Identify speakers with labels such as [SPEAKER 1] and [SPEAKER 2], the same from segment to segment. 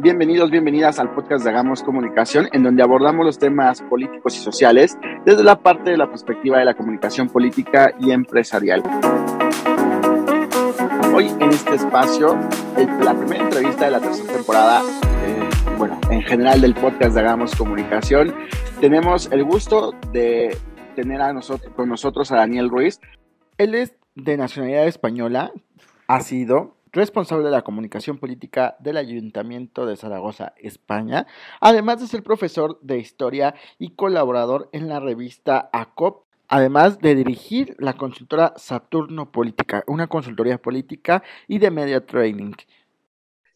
[SPEAKER 1] Bienvenidos, bienvenidas al podcast de Hagamos Comunicación, en donde abordamos los temas políticos y sociales desde la parte de la perspectiva de la comunicación política y empresarial. Hoy en este espacio, la primera entrevista de la tercera temporada, eh, bueno, en general del podcast de Hagamos Comunicación, tenemos el gusto de tener a nosotros, con nosotros a Daniel Ruiz. Él es de nacionalidad española, ha sido responsable de la comunicación política del Ayuntamiento de Zaragoza, España, además de ser profesor de historia y colaborador en la revista ACOP, además de dirigir la consultora Saturno Política, una consultoría política y de media training.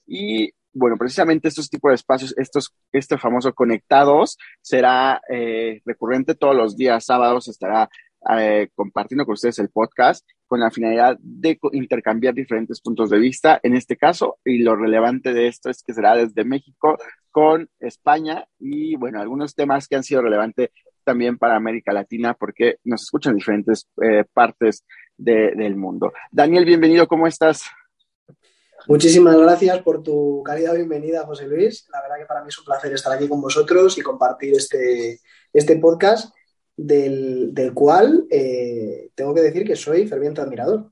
[SPEAKER 1] Y bueno, precisamente estos tipos de espacios, estos, este famoso conectados, será eh, recurrente todos los días sábados, estará eh, compartiendo con ustedes el podcast con la finalidad de intercambiar diferentes puntos de vista en este caso y lo relevante de esto es que será desde México con España y bueno, algunos temas que han sido relevantes también para América Latina porque nos escuchan en diferentes eh, partes del mundo. Daniel, bienvenido, ¿cómo estás?
[SPEAKER 2] Muchísimas gracias por tu cálida bienvenida, José Luis. La verdad que para mí es un placer estar aquí con vosotros y compartir este, este podcast del, cual eh, tengo que decir que soy ferviente admirador.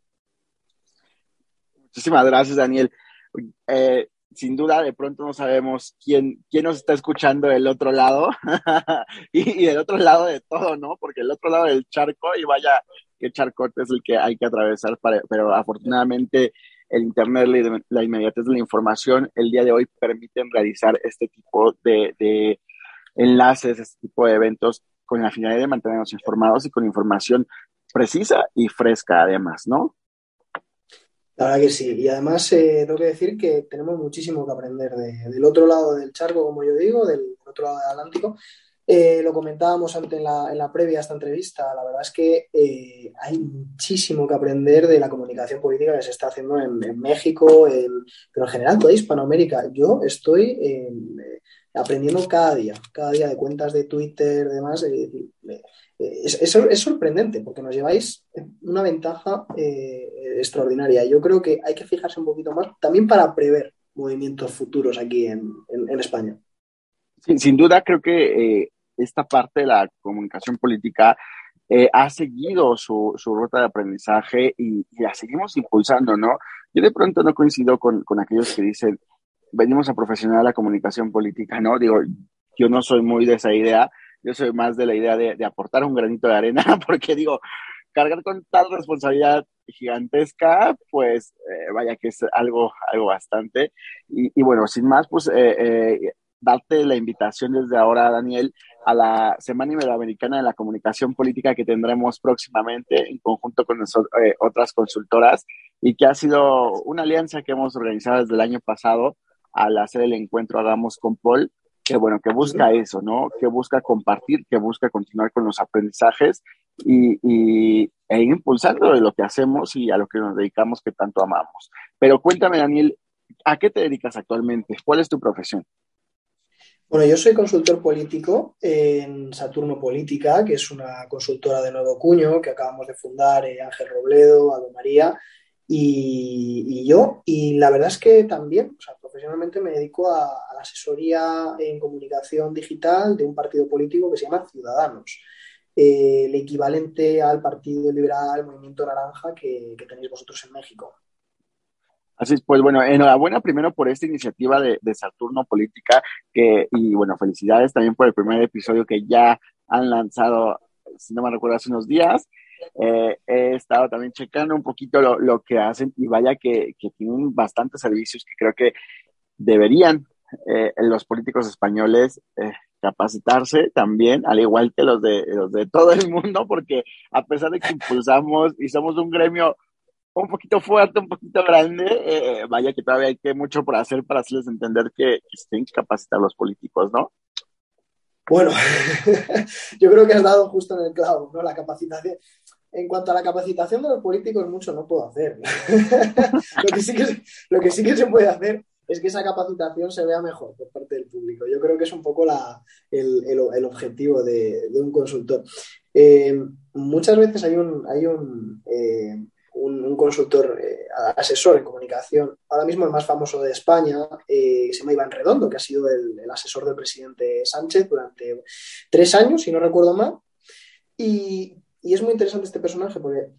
[SPEAKER 1] Muchísimas gracias, Daniel. Eh, sin duda, de pronto no sabemos quién, quién nos está escuchando del otro lado y, del otro lado de todo, ¿no? Porque el otro lado del charco, y vaya, qué charcote es el que hay que atravesar, pero afortunadamente el Internet, la inmediatez de la información, el día de hoy permiten realizar este tipo de, de enlaces, este tipo de eventos con la finalidad de mantenernos informados y con información precisa y fresca además, ¿no?
[SPEAKER 2] La verdad que sí. Y además eh, tengo que decir que tenemos muchísimo que aprender del otro lado del charco, como yo digo, del otro lado del Atlántico. Eh, lo comentábamos antes en la, previa a esta entrevista. La verdad es que eh, hay muchísimo que aprender de la comunicación política que se está haciendo en, México, pero en general toda Hispanoamérica. Yo estoy aprendiendo cada día, cada día de cuentas de Twitter, demás. es, es, sorprendente porque nos lleváis una ventaja eh, extraordinaria. Yo creo que hay que fijarse un poquito más también para prever movimientos futuros aquí en, España.
[SPEAKER 1] Sin, duda, creo que eh, esta parte de la comunicación política eh, ha seguido su, ruta de aprendizaje y, la seguimos impulsando, ¿no? Yo de pronto no coincido con aquellos que dicen, venimos a profesional la comunicación política, ¿no? Digo, yo no soy muy de esa idea, yo soy más de la idea de, aportar un granito de arena, porque digo, cargar con tal responsabilidad gigantesca, pues eh, vaya que es algo, algo bastante. Y, bueno, sin más, pues eh, eh, darte la invitación desde ahora, Daniel, a la Semana Iberoamericana de la Comunicación Política que tendremos próximamente en conjunto con otras consultoras y que ha sido una alianza que hemos organizado desde el año pasado al hacer el encuentro Hagamos con Paul, que bueno, que busca eso, ¿no? Que busca compartir, que busca continuar con los aprendizajes y, y, e impulsando de lo que hacemos y a lo que nos dedicamos que tanto amamos. Pero cuéntame, Daniel, ¿a qué te dedicas actualmente? ¿Cuál es tu profesión?
[SPEAKER 2] Bueno, yo soy consultor político en Saturno Política, que es una consultora de nuevo cuño que acabamos de fundar eh, Ángel Robledo, Ado María y, yo. Y la verdad es que también, o sea, profesionalmente me dedico a, la asesoría en comunicación digital de un partido político que se llama Ciudadanos, eh, el equivalente al Partido Liberal, Movimiento Naranja que, tenéis vosotros en México.
[SPEAKER 1] Así es, pues bueno, enhorabuena primero por esta iniciativa de, de, Saturno Política, que, y bueno, felicidades también por el primer episodio que ya han lanzado, si no me recuerdo, hace unos días. Eh, he estado también checando un poquito lo, que hacen y vaya que, tienen bastantes servicios que creo que deberían eh, los políticos españoles eh, capacitarse también, al igual que los de, los de todo el mundo, porque a pesar de que impulsamos y somos un gremio un poquito fuerte, un poquito grande, vaya que todavía hay que mucho por hacer para hacerles entender que, que tienen que capacitar los políticos, ¿no?
[SPEAKER 2] Bueno, yo creo que has dado justo en el clavo, ¿no? La capacitación. En cuanto a la capacitación de los políticos, mucho no puedo hacer. lo, que sí que, que que se puede hacer es que esa capacitación se vea mejor por parte del público. Yo creo que es un poco la, el, objetivo de, un consultor. Eh, muchas veces hay un, hay un, eh, un, consultor eh, asesor en comunicación, ahora mismo el más famoso de España, eh, se llama Iván Redondo, que ha sido el, asesor del presidente Sánchez durante tres años, si no recuerdo mal. Y, es muy interesante este personaje porque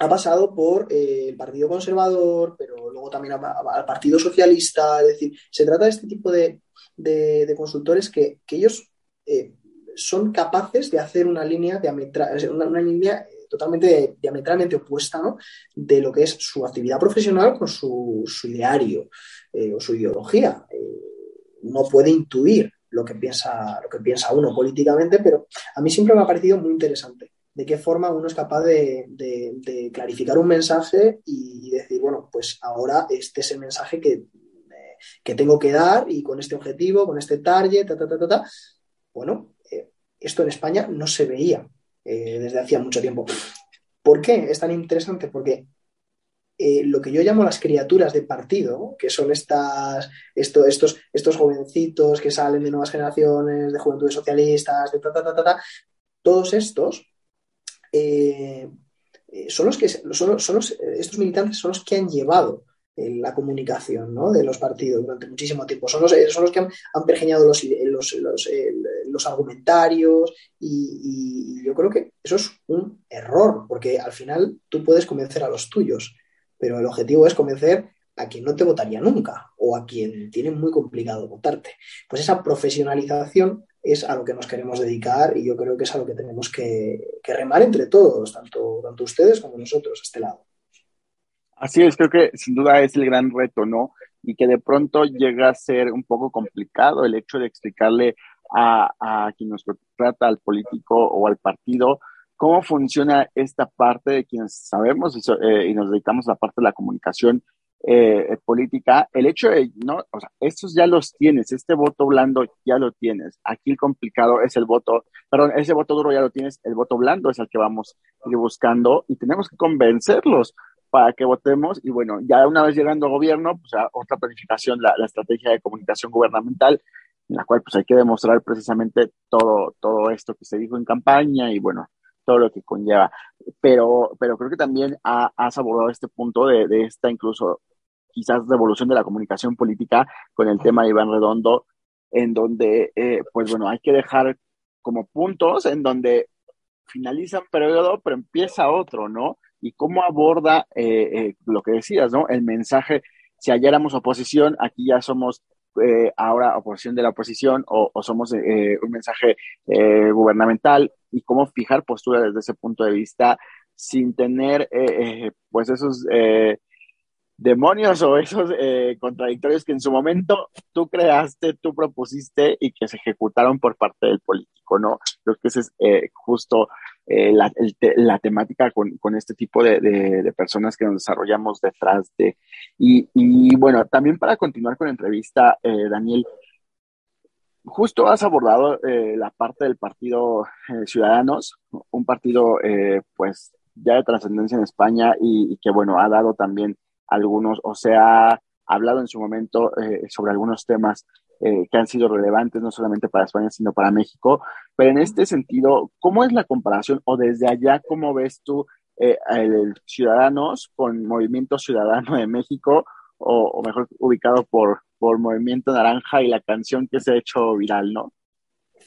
[SPEAKER 2] ha pasado por eh, el Partido Conservador, pero luego también al Partido Socialista. Es decir, se trata de este tipo de, consultores que, ellos son capaces de hacer una línea diametral, una, línea totalmente diametralmente opuesta ¿no? de lo que es su actividad profesional con su, ideario eh, o su ideología. Eh, no puede intuir lo que, piensa, lo que piensa uno políticamente, pero a mí siempre me ha parecido muy interesante de qué forma uno es capaz de, clarificar un mensaje y decir, bueno, pues ahora este es el mensaje que, eh, que tengo que dar y con este objetivo, con este target, ta, ta, ta, ta, ta. Bueno, esto en España no se veía eh, desde hacía mucho tiempo. ¿Por qué es tan interesante? Porque eh, lo que yo llamo las criaturas de partido, que son estas, estos, estos jovencitos que salen de nuevas generaciones, de juventudes socialistas, de ta, ta, ta, ta, todos estos eh, son los que son, son estos militantes son los que han llevado la comunicación de los partidos durante muchísimo tiempo. Son los, los que han, pergeñado los, los, argumentarios y, yo creo que eso es un error, porque al final tú puedes convencer a los tuyos, pero el objetivo es convencer a quien no te votaría nunca o a quien tiene muy complicado votarte. Pues esa profesionalización es a lo que nos queremos dedicar y yo creo que es a lo que tenemos que, remar entre todos, tanto, tanto ustedes como nosotros, a este lado.
[SPEAKER 1] Así es, creo que sin duda es el gran reto, ¿no? Y que de pronto llega a ser un poco complicado el hecho de explicarle a, a quien nos trata, al político o al partido, cómo funciona esta parte de quienes sabemos eh, y, nos dedicamos a la parte de la comunicación eh, política, el hecho de, no, o sea, estos ya los tienes, este voto blando ya lo tienes, aquí el complicado es el voto, perdón, ese voto duro ya lo tienes, el voto blando es el que vamos a ir buscando y tenemos que convencerlos, para que votemos y bueno, ya una vez llegando a gobierno, pues otra planificación, la, estrategia de comunicación gubernamental, en la cual pues hay que demostrar precisamente todo, todo esto que se dijo en campaña y bueno, todo lo que conlleva. Pero, pero creo que también ha, has abordado este punto de, de, esta incluso quizás revolución de la comunicación política con el tema de Iván Redondo, en donde eh, pues bueno, hay que dejar como puntos en donde finaliza un periodo, pero empieza otro, ¿no? y cómo aborda eh, eh, lo que decías, ¿no? El mensaje, si ayer éramos oposición, aquí ya somos ahora oposición de la oposición o, somos un mensaje gubernamental y cómo fijar postura desde ese punto de vista sin tener pues esos demonios o esos contradictorios que en su momento tú creaste, tú propusiste y que se ejecutaron por parte del político, ¿no? Creo que ese es justo eh, la, la, temática con, con este tipo de, de, personas que nos desarrollamos detrás de. Y, bueno, también para continuar con la entrevista, eh, Daniel, justo has abordado eh, la parte del partido Ciudadanos, un partido pues ya de trascendencia en España y, que bueno, ha dado también algunos, o sea, ha hablado en su momento sobre algunos temas eh, que han sido relevantes no solamente para España, sino para México. Pero en este sentido, ¿cómo es la comparación o desde allá, cómo ves tú eh, el Ciudadanos con Movimiento Ciudadano de México o, mejor ubicado por, por Movimiento Naranja y la canción que se ha hecho viral, ¿no?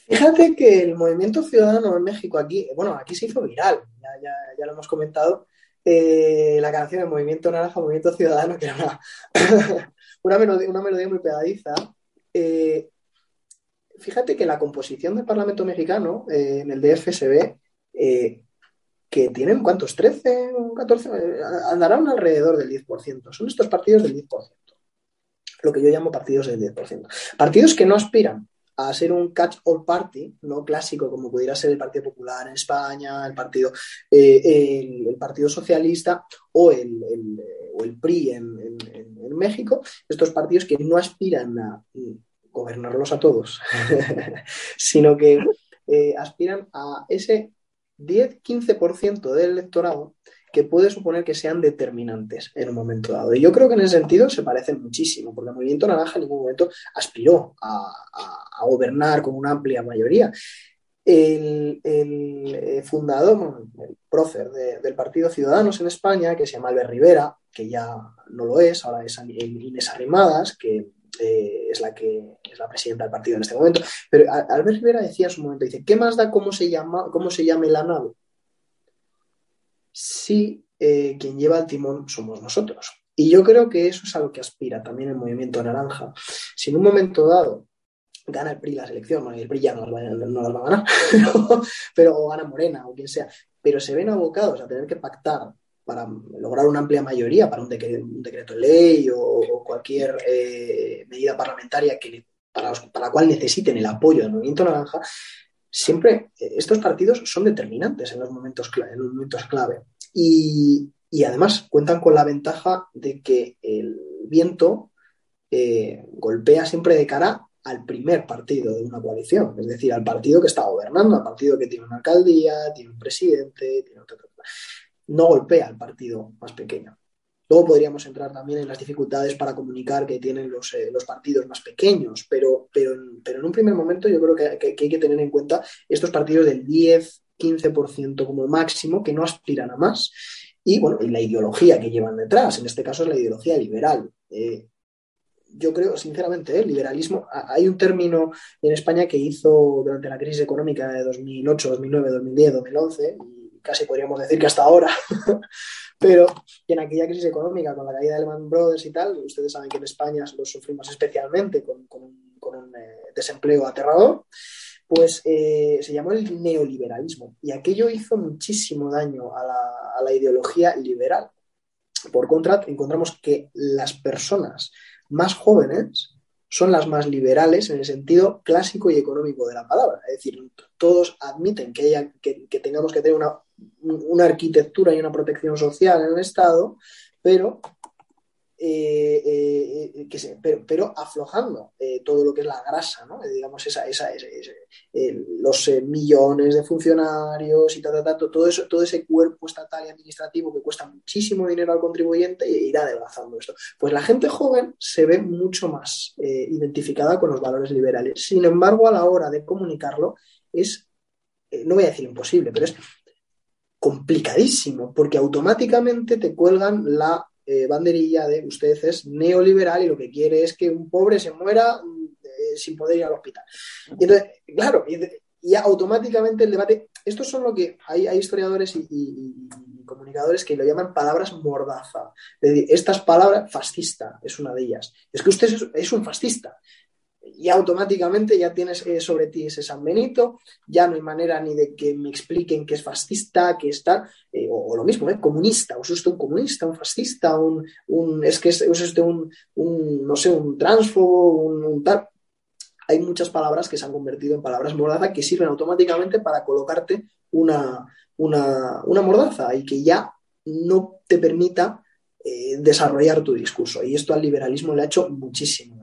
[SPEAKER 2] Fíjate que el Movimiento Ciudadano de México aquí, bueno, aquí se hizo viral, ya, ya lo hemos comentado, eh, la canción del Movimiento Naranja, Movimiento Ciudadano, que era una, una, melodía, muy pegadiza, eh, fíjate que la composición del Parlamento mexicano eh, en el DF eh, que tienen, ¿cuántos? ¿13? 14? andarán alrededor del 10%. Son estos partidos del 10%. Lo que yo llamo partidos del 10%. Partidos que no aspiran a ser un catch-all party, no clásico como pudiera ser el Partido Popular en España, el Partido, el, partido Socialista o el, o el PRI en, en, México, estos partidos que no aspiran a gobernarlos a todos, sino que eh, aspiran a ese 10-15% del electorado que puede suponer que sean determinantes en un momento dado. Y yo creo que en ese sentido se parecen muchísimo, porque el movimiento naranja en ningún momento aspiró a, gobernar con una amplia mayoría. el, el fundador, el prócer del Partido Ciudadanos en España, que se llama Albert Rivera, que ya no lo es, ahora es Inés Arrimadas, que eh, es la que es la presidenta del partido en este momento. Pero Albert Rivera decía en su momento, dice, ¿qué más da cómo se llama, cómo se llame la nave? Si eh, quien lleva el timón somos nosotros. Y yo creo que eso es a lo que aspira también el movimiento naranja. Si en un momento dado gana el PRI la selección, bueno, el PRI ya no las va, a ganar, pero, o gana Morena o quien sea, pero se ven abocados a tener que pactar para lograr una amplia mayoría para un, decreto, un decreto de ley o, cualquier eh, medida parlamentaria que, para, la cual necesiten el apoyo del movimiento naranja, siempre eh, estos partidos son determinantes en los momentos clave. En los momentos clave. Y, además cuentan con la ventaja de que el viento eh, golpea siempre de cara al primer partido de una coalición, es decir, al partido que está gobernando, al partido que tiene una alcaldía, tiene un presidente, tiene otra no golpea al partido más pequeño. Luego podríamos entrar también en las dificultades para comunicar que tienen los, eh, partidos más pequeños, pero, pero, en, un primer momento yo creo que, hay que tener en cuenta estos partidos del 10, 15% como máximo, que no aspiran a más, y bueno, y la ideología que llevan detrás, en este caso es la ideología liberal. Eh, yo creo, sinceramente, el ¿eh? liberalismo, hay un término en España que hizo durante la crisis económica de 2008, 2009, 2010, 2011, casi podríamos decir que hasta ahora, pero en aquella crisis económica con la caída de Lehman Brothers y tal, ustedes saben que en España lo sufrimos especialmente con, un eh, desempleo aterrador, pues eh, se llamó el neoliberalismo y aquello hizo muchísimo daño a la, ideología liberal. Por contra, encontramos que las personas más jóvenes son las más liberales en el sentido clásico y económico de la palabra. Es decir, todos admiten que, haya, que, tengamos que tener una, una, arquitectura y una protección social en el Estado, pero eh, eh, eh, pero, aflojando todo lo que es la grasa, digamos, esa, los millones de funcionarios y todo, eso, todo ese cuerpo estatal y administrativo que cuesta muchísimo dinero al contribuyente e irá adelgazando esto. Pues la gente joven se ve mucho más identificada con los valores liberales. Sin embargo, a la hora de comunicarlo es, no voy a decir imposible, pero es complicadísimo, porque automáticamente te cuelgan la eh, banderilla de usted es neoliberal y lo que quiere es que un pobre se muera eh, sin poder ir al hospital. Y entonces, claro, y, automáticamente el debate, estos son lo que hay, hay historiadores y, comunicadores que lo llaman palabras mordaza. Es decir, estas palabras, fascista es una de ellas. Es que usted es un fascista y automáticamente ya tienes eh, sobre ti ese San Benito, ya no hay manera ni de que me expliquen que es fascista, que está, eh, o, lo mismo, ¿eh? comunista, o es usted un comunista, un fascista, un, es que es, usted un, no sé, un transfobo, un, tal. Hay muchas palabras que se han convertido en palabras mordaza que sirven automáticamente para colocarte una, una, mordaza y que ya no te permita eh, desarrollar tu discurso. Y esto al liberalismo le ha hecho muchísimo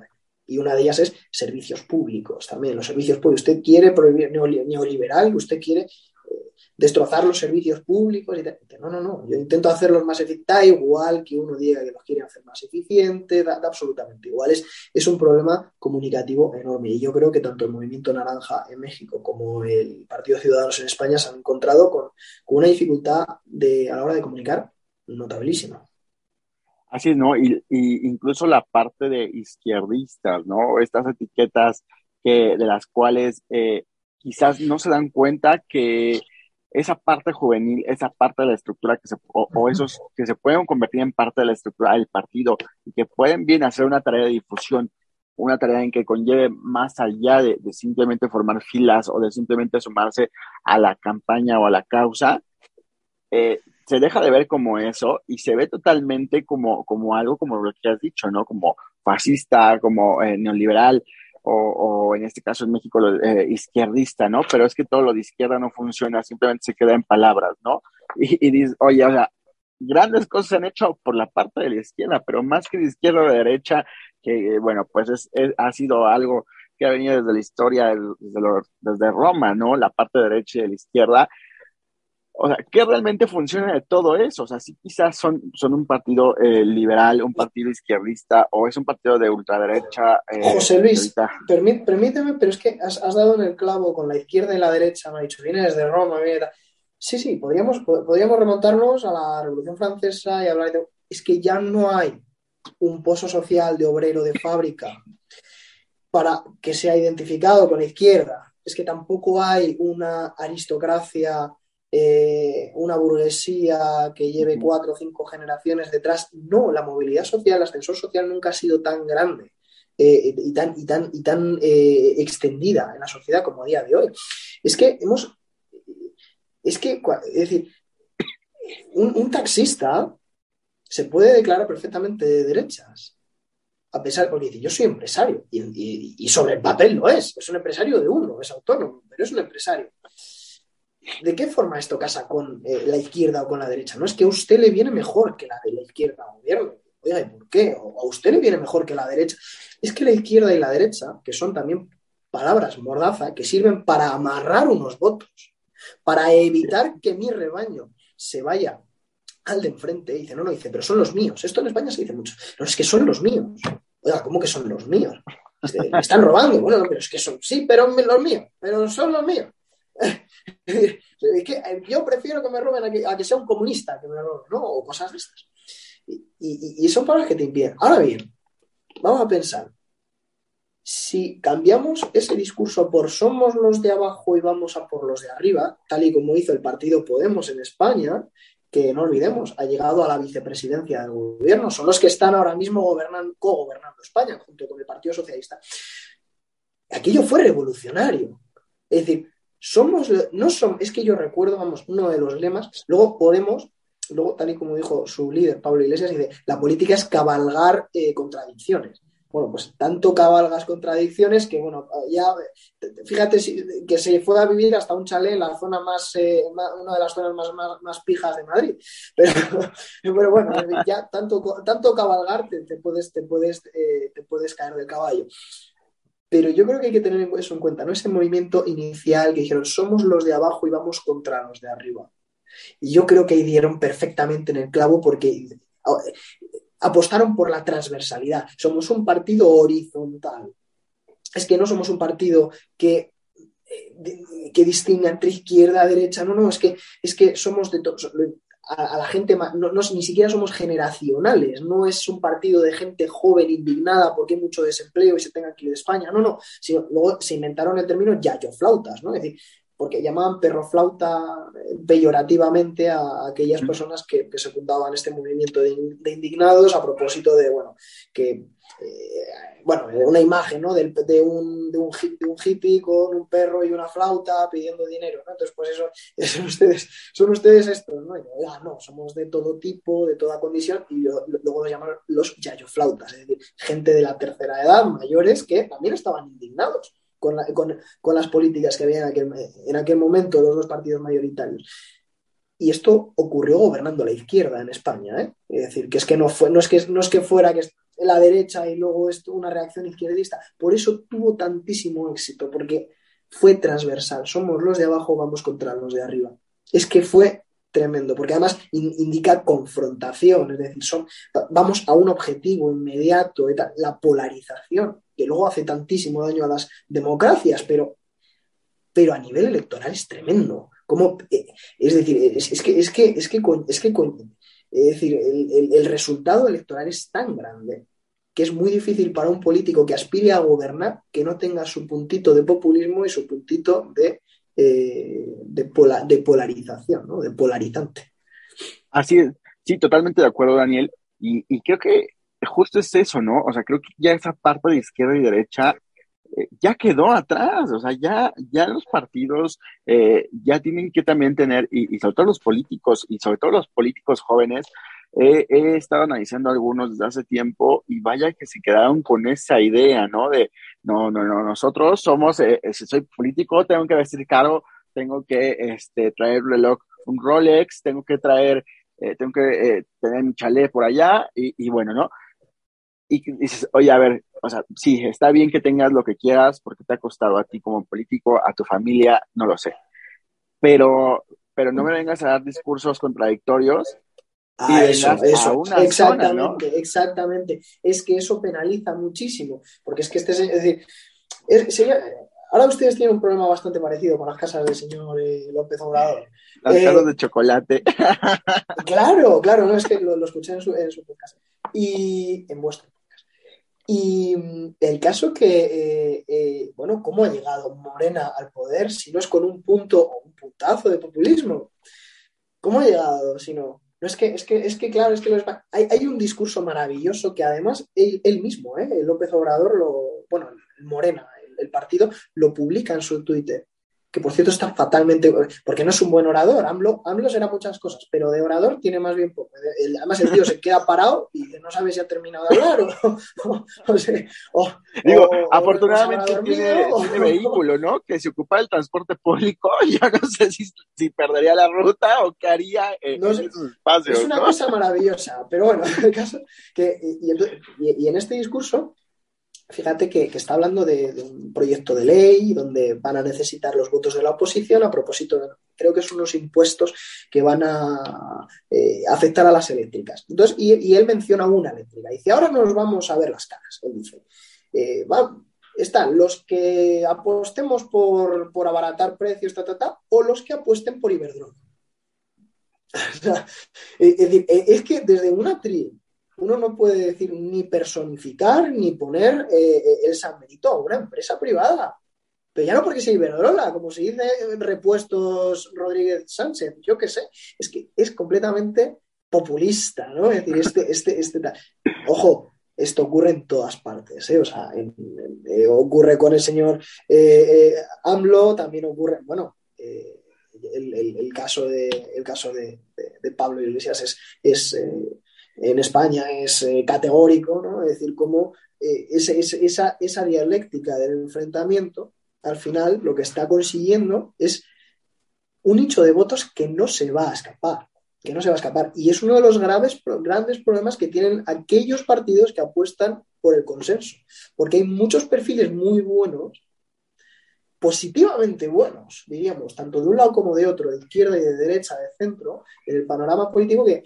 [SPEAKER 2] y una de ellas es servicios públicos también. Los servicios públicos. Usted quiere prohibir neoliberal, usted quiere eh, destrozar los servicios públicos. Y No, no, no. Yo intento hacerlos más eficientes. Da igual que uno diga que los quiere hacer más eficientes, da, absolutamente igual. Es, un problema comunicativo enorme. Y yo creo que tanto el Movimiento Naranja en México como el Partido Ciudadanos en España se han encontrado con, con una dificultad de, a la hora de comunicar notabilísima.
[SPEAKER 1] Así es, ¿no? Y, incluso la parte de izquierdistas, ¿no? Estas etiquetas que, de las cuales eh, quizás no se dan cuenta que esa parte juvenil, esa parte de la estructura que se, o, esos que se pueden convertir en parte de la estructura del partido y que pueden bien hacer una tarea de difusión, una tarea en que conlleve más allá de, de simplemente formar filas o de simplemente sumarse a la campaña o a la causa, eh, se deja de ver como eso y se ve totalmente como, como algo como lo que has dicho, ¿no? Como fascista, como eh, neoliberal o, en este caso en México eh, izquierdista, ¿no? Pero es que todo lo de izquierda no funciona, simplemente se queda en palabras, ¿no? Y, y dices, oye, o sea, grandes cosas se han hecho por la parte de la izquierda, pero más que de izquierda o de derecha, que bueno, pues es, ha sido algo que ha venido desde la historia, desde, desde Roma, ¿no? La parte derecha y de la izquierda, o sea, ¿qué realmente funciona de todo eso? O sea, sí quizás son, son un partido eh, liberal, un partido izquierdista, o es un partido de ultraderecha.
[SPEAKER 2] Eh, José Luis, permíteme, pero es que has, dado en el clavo con la izquierda y la derecha, me ha dicho, viene desde Roma, mira. Sí, sí, podríamos, podríamos remontarnos a la Revolución Francesa y hablar de... Es que ya no hay un pozo social de obrero de fábrica para que sea identificado con la izquierda. Es que tampoco hay una aristocracia eh, una burguesía que lleve cuatro o cinco generaciones detrás. No, la movilidad social, el ascensor social nunca ha sido tan grande eh, y tan, y tan, y tan eh, extendida en la sociedad como a día de hoy. Es que hemos. Es que, es decir, un, taxista se puede declarar perfectamente de derechas. A pesar, porque dice, yo soy empresario, y, y sobre el papel lo es, es un empresario de uno, es autónomo, pero es un empresario. ¿De qué forma esto casa con eh, la izquierda o con la derecha? No es que a usted le viene mejor que la de la izquierda gobierno. Oiga, ¿y por qué? O a usted le viene mejor que la derecha. Es que la izquierda y la derecha, que son también palabras mordaza, que sirven para amarrar unos votos, para evitar que mi rebaño se vaya al de enfrente dice, no, no, dice, pero son los míos. Esto en España se dice mucho. No, es que son los míos. Oiga, ¿cómo que son los míos? Me están robando. Bueno, pero es que son, sí, pero los míos, pero son los míos. Eh, yo prefiero que me roben a que, sea un comunista que me roben, ¿no? O cosas de estas. Y, son palabras que te impiden. Ahora bien, vamos a pensar. Si cambiamos ese discurso por somos los de abajo y vamos a por los de arriba, tal y como hizo el partido Podemos en España, que no olvidemos, ha llegado a la vicepresidencia del gobierno, son los que están ahora mismo gobernando, co-gobernando España junto con el Partido Socialista. Aquello fue revolucionario. Es decir, somos, no son, es que yo recuerdo, vamos, uno de los lemas, luego podemos, luego tal y como dijo su líder, Pablo Iglesias, dice, la política es cabalgar eh, contradicciones. Bueno, pues tanto cabalgas contradicciones que, bueno, ya, fíjate que se fue a vivir hasta un chalet en la zona más, eh, una de las zonas más, más, pijas de Madrid. Pero, pero, bueno, ya tanto, tanto cabalgar te, puedes, te, puedes, eh, te puedes caer del caballo. Pero yo creo que hay que tener eso en cuenta, ¿no? Ese movimiento inicial que dijeron, somos los de abajo y vamos contra los de arriba. Y yo creo que ahí dieron perfectamente en el clavo porque apostaron por la transversalidad. Somos un partido horizontal. Es que no somos un partido que eh, que distinga entre izquierda, derecha, no, no, es que, es que somos de todos, a, la gente, no, ni siquiera somos generacionales, no es un partido de gente joven indignada porque hay mucho desempleo y se tenga que ir de España, no, no, sino luego se inventaron el término flautas, ¿no? Es decir, porque llamaban perroflauta eh, peyorativamente a aquellas personas que, que secundaban este movimiento de, de, indignados a propósito de, bueno, que eh, bueno, una imagen ¿no? de, de, un, de, un, hippie con un perro y una flauta pidiendo dinero. ¿no? Entonces, pues eso, son ustedes, son ustedes estos, ¿no? Ah, no, somos de todo tipo, de toda condición, y luego los llaman los yayoflautas, es decir, gente de la tercera edad, mayores, que también estaban indignados. Con, las políticas que había en aquel, en aquel momento los dos partidos mayoritarios. Y esto ocurrió gobernando la izquierda en España. ¿eh? Es decir, que es que no, fue, no, es que, no es que fuera que la derecha y luego esto, una reacción izquierdista. Por eso tuvo tantísimo éxito, porque fue transversal. Somos los de abajo, vamos contra los de arriba. Es que fue tremendo, porque además indica confrontación, es decir, son, vamos a un objetivo inmediato, la polarización, que luego hace tantísimo daño a las democracias, pero, pero a nivel electoral es tremendo. Como, eh, es decir, es, que, es que, es que, es que, es decir, el, resultado electoral es tan grande que es muy difícil para un político que aspire a gobernar que no tenga su puntito de populismo y su puntito de, eh, de, polarización, ¿no? de polarizante.
[SPEAKER 1] Así es, sí, totalmente de acuerdo, Daniel. Y, y, creo que justo es eso, ¿no? O sea, creo que ya esa parte de izquierda y derecha eh, ya quedó atrás, o sea, ya, ya los partidos eh, ya tienen que también tener, y, sobre todo los políticos, y sobre todo los políticos jóvenes, he estado analizando algunos desde hace tiempo y vaya que se quedaron con esa idea, ¿no? De, no, no, no, nosotros somos, eh, si soy político, tengo que vestir caro, tengo que este, traer reloj, un Rolex, tengo que traer, tengo que tener mi chalet por allá, y, y bueno, ¿no? y dices, oye, a ver, o sea, sí, está bien que tengas lo que quieras porque te ha costado a ti como político, a tu familia, no lo sé. Pero pero no me vengas a dar discursos contradictorios.
[SPEAKER 2] Ah, eso, eso. exactamente, exactamente. Es que eso penaliza muchísimo, porque es que este, es decir, ahora ustedes tienen un problema bastante parecido con las casas del señor eh, López Obrador.
[SPEAKER 1] Las casas eh, de chocolate.
[SPEAKER 2] Claro, claro, no es que lo, escuché en su, en su podcast. Y en vuestro y mm, el caso que, eh, eh, bueno, ¿cómo ha llegado Morena al poder si no es con un punto o un puntazo de populismo? ¿Cómo ha llegado si no? No es que, es que, es que claro, es que hay, hay, un discurso maravilloso que además él, mismo, ¿eh? López Obrador, lo, bueno, Morena, el, partido, lo publica en su Twitter que por cierto está fatalmente, porque no es un buen orador. AMLO, AMLO será muchas cosas, pero de orador tiene más bien poco. Además, el tío se queda parado y no sabe si ha terminado de hablar o.
[SPEAKER 1] Digo, afortunadamente tiene, vehículo, ¿no? Que se ocupa del transporte público, ya no sé si, perdería la ruta o qué haría en, esos espacios.
[SPEAKER 2] Es una cosa maravillosa, pero bueno, el caso que. y en este discurso Fíjate que, está hablando de, un proyecto de ley donde van a necesitar los votos de la oposición a propósito de, creo que son unos impuestos que van a eh, afectar a las eléctricas. Entonces, y, él menciona una eléctrica. Dice, ahora nos vamos a ver las caras. Él dice, eh, están los que apostemos por, abaratar precios, o los que apuesten por Iberdrola. es decir, es que desde una tri uno no puede decir ni personificar ni poner eh, eh, el San Benito a una empresa privada. Pero ya no porque sea Iberdrola, como se dice repuestos Rodríguez Sánchez, yo qué sé, es que es completamente populista, ¿no? Es decir, este, este, este, ojo, esto ocurre en todas partes, ¿eh? O sea, ocurre con el señor AMLO, también ocurre, bueno, el, caso de, el caso de, Pablo Iglesias es, es en España es eh, categórico, ¿no? Es decir, cómo eh, esa, esa, dialéctica del enfrentamiento, al final lo que está consiguiendo es un nicho de votos que no se va a escapar, que no se va a escapar. Y es uno de los graves, grandes problemas que tienen aquellos partidos que apuestan por el consenso, porque hay muchos perfiles muy buenos positivamente buenos, diríamos, tanto de un lado como de otro, de izquierda y de derecha, de centro, en el panorama político que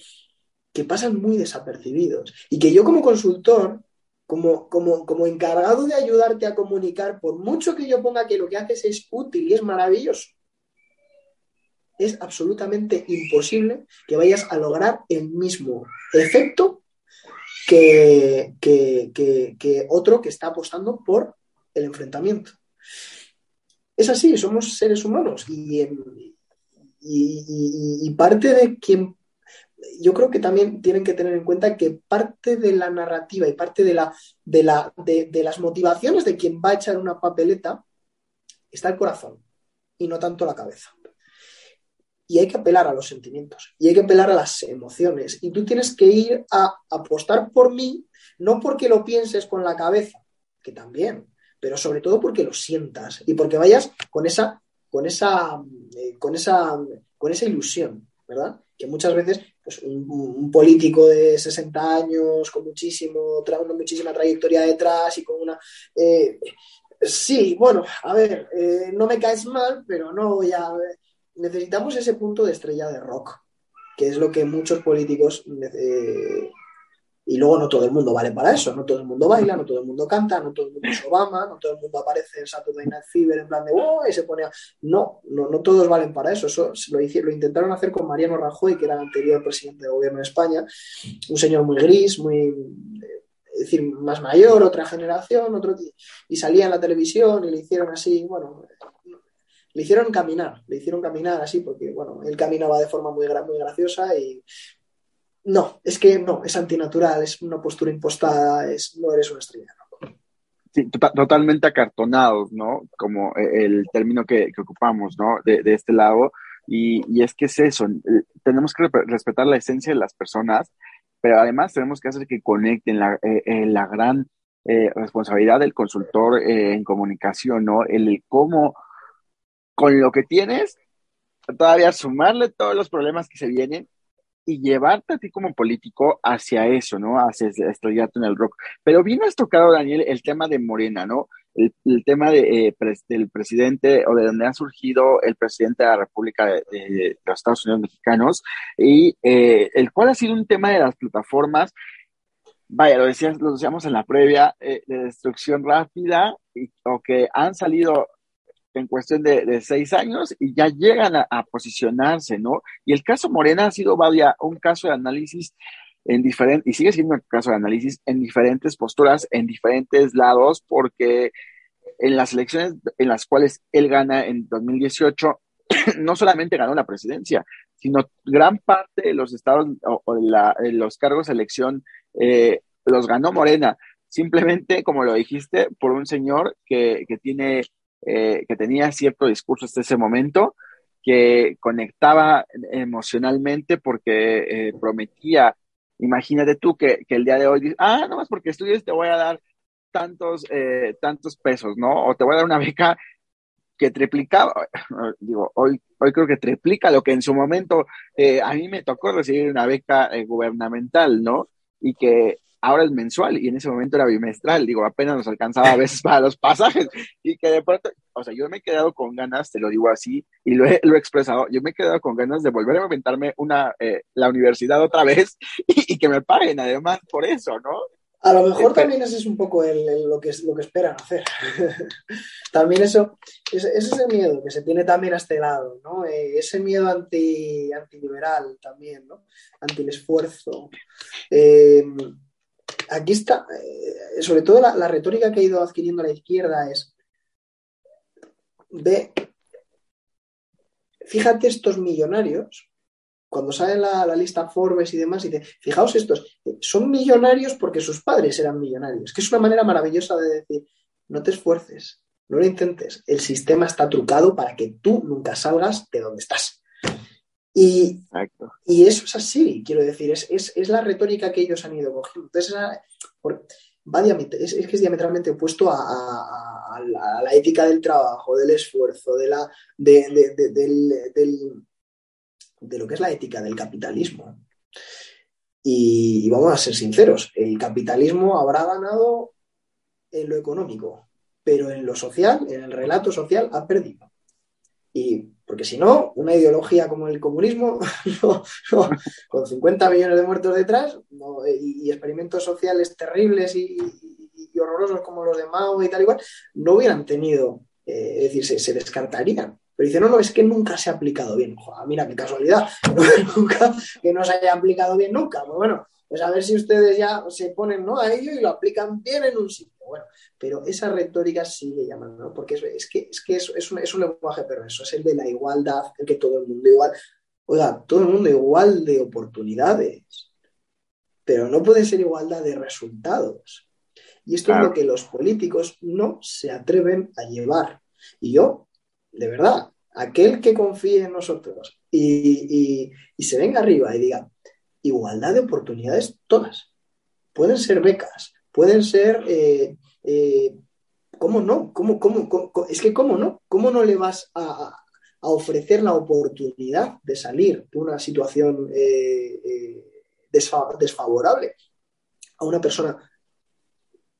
[SPEAKER 2] que pasan muy desapercibidos y que yo como consultor, como, como, como encargado de ayudarte a comunicar, por mucho que yo ponga que lo que haces es útil y es maravilloso, es absolutamente imposible que vayas a lograr el mismo efecto que, que, otro que está apostando por el enfrentamiento. Es así, somos seres humanos y, y, y, parte de quien yo creo que también tienen que tener en cuenta que parte de la narrativa y parte de, la, de, la, de, las motivaciones de quien va a echar una papeleta está el corazón y no tanto la cabeza. Y hay que apelar a los sentimientos y hay que apelar a las emociones. Y tú tienes que ir a apostar por mí, no porque lo pienses con la cabeza, que también, pero sobre todo porque lo sientas y porque vayas con esa, con esa, eh, con esa, con esa ilusión, ¿verdad? Que muchas veces pues, un, político de 60 años con muchísimo, una muchísima trayectoria detrás y con una... Eh, sí, bueno, a ver, eh, no me caes mal, pero no voy a... Necesitamos ese punto de estrella de rock, que es lo que muchos políticos eh, y luego no todo el mundo vale para eso, no todo el mundo baila, no todo el mundo canta, no todo el mundo es Obama, no todo el mundo aparece en Saturday Night Fever en plan de ¡oh! y se pone a... No, no, no todos valen para eso. Eso lo, lo intentaron hacer con Mariano Rajoy, que era el anterior presidente de gobierno de España, un señor muy gris, muy... Es decir, más mayor, otra generación, otro... Y salía en la televisión y le hicieron así, bueno, le hicieron caminar, le hicieron caminar así porque, bueno, él caminaba de forma muy, muy graciosa y no, es que no, es antinatural, es una postura impostada, es, no eres una estrella.
[SPEAKER 1] Sí, tota-, totalmente acartonados, ¿no? Como eh, el término que, ocupamos, ¿no? De, este lado. Y, es que es eso, eh, tenemos que respetar la esencia de las personas, pero además tenemos que hacer que conecten la, eh, la gran responsabilidad del consultor en comunicación, ¿no? El cómo con lo que tienes, todavía sumarle todos los problemas que se vienen y llevarte a ti como político hacia eso, ¿no? Hacia estrellarte en el rock. Pero bien has tocado, Daniel, el tema de Morena, ¿no? el, tema de, eh, del presidente o de donde ha surgido el presidente de la República de, los Estados Unidos Mexicanos y eh, el cual ha sido un tema de las plataformas vaya, lo, decías, lo decíamos en la previa, de destrucción rápida, o que han salido en cuestión de, seis años y ya llegan a, posicionarse, ¿no? Y el caso Morena ha sido, vaya, un caso de análisis en diferentes, y sigue siendo un caso de análisis en diferentes posturas, en diferentes lados, porque en las elecciones en las cuales él gana en 2018, no solamente ganó la presidencia, sino gran parte de los estados o, de, los cargos de elección eh, los ganó Morena. Simplemente, como lo dijiste, por un señor que, que tiene eh, que tenía cierto discurso hasta ese momento, que conectaba emocionalmente porque eh, prometía, imagínate tú que, el día de hoy ah, no más porque estudies te voy a dar tantos, eh, tantos pesos, ¿no? O te voy a dar una beca que triplicaba, digo, hoy, hoy creo que triplica lo que en su momento a mí me tocó recibir una beca gubernamental, ¿no? Y que ahora es mensual y en ese momento era bimestral, digo, apenas nos alcanzaba a veces para los pasajes y que de pronto, o sea, yo me he quedado con ganas, te lo digo así y lo he, lo he expresado, yo me he quedado con ganas de volver a inventarme una, eh, la universidad otra vez y, que me paguen además por eso, ¿no?
[SPEAKER 2] A lo mejor también ese es un poco lo, que, lo que esperan hacer. también eso, ese, es el miedo que se tiene también a este lado, ¿no? Eh, ese miedo anti, antiliberal también, ¿no? Anti el esfuerzo. Eh, aquí está, eh, sobre todo la, retórica que ha ido adquiriendo la izquierda es, ve, fíjate estos millonarios, cuando sale la, lista Forbes y demás, y dice, fijaos estos, son millonarios porque sus padres eran millonarios, que es una manera maravillosa de decir, no te esfuerces, no lo intentes, el sistema está trucado para que tú nunca salgas de donde estás. Y, y, eso es así, quiero decir, es, es, es, la retórica que ellos han ido cogiendo. Entonces, va es, es, que es diametralmente opuesto a, a, la, ética del trabajo, del esfuerzo, de, la, de, de, del, del, de lo que es la ética del capitalismo. Y, y vamos a ser sinceros, el capitalismo habrá ganado en lo económico, pero en lo social, en el relato social, ha perdido. Y porque si no, una ideología como el comunismo, con 50 millones de muertos detrás y, experimentos sociales terribles y, horrorosos como los de Mao y tal igual, no hubieran tenido, eh, es decir, se, descartarían. Pero dice, no, no, es que nunca se ha aplicado bien. mira qué casualidad, nunca, que no se haya aplicado bien nunca. Pues bueno, pues a ver si ustedes ya se ponen ¿no? a ello y lo aplican bien en un sitio. Bueno, pero esa retórica sigue llamando, ¿no? Porque es, que, es, que es, es, un, es un lenguaje perverso, es el de la igualdad, el que todo el mundo igual, oiga, todo el mundo igual de oportunidades, pero no puede ser igualdad de resultados. Y esto es lo que los políticos no se atreven a llevar. Y yo, de verdad, aquel que confíe en nosotros y, y se venga arriba y diga, igualdad de oportunidades todas. Pueden ser becas, pueden ser, eh, eh, ¿cómo no? ¿Cómo, cómo, es que, ¿cómo no? ¿Cómo no le vas a, ofrecer la oportunidad de salir de una situación eh, desfavorable a una persona?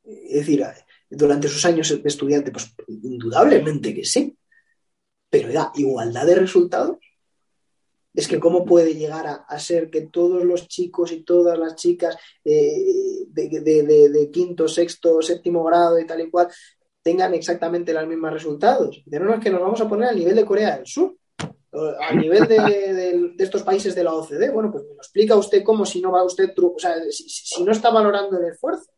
[SPEAKER 2] Es decir, durante sus años estudiante, pues indudablemente que sí, pero da igualdad de resultados es que cómo puede llegar a, ser que todos los chicos y todas las chicas eh, de, quinto, sexto, séptimo grado y tal y cual tengan exactamente los mismos resultados. De no es que nos vamos a poner al nivel de Corea del Sur, a nivel de, estos países de la OCDE. Bueno, pues me lo explica usted cómo si no va usted, o sea, si, no está valorando el esfuerzo.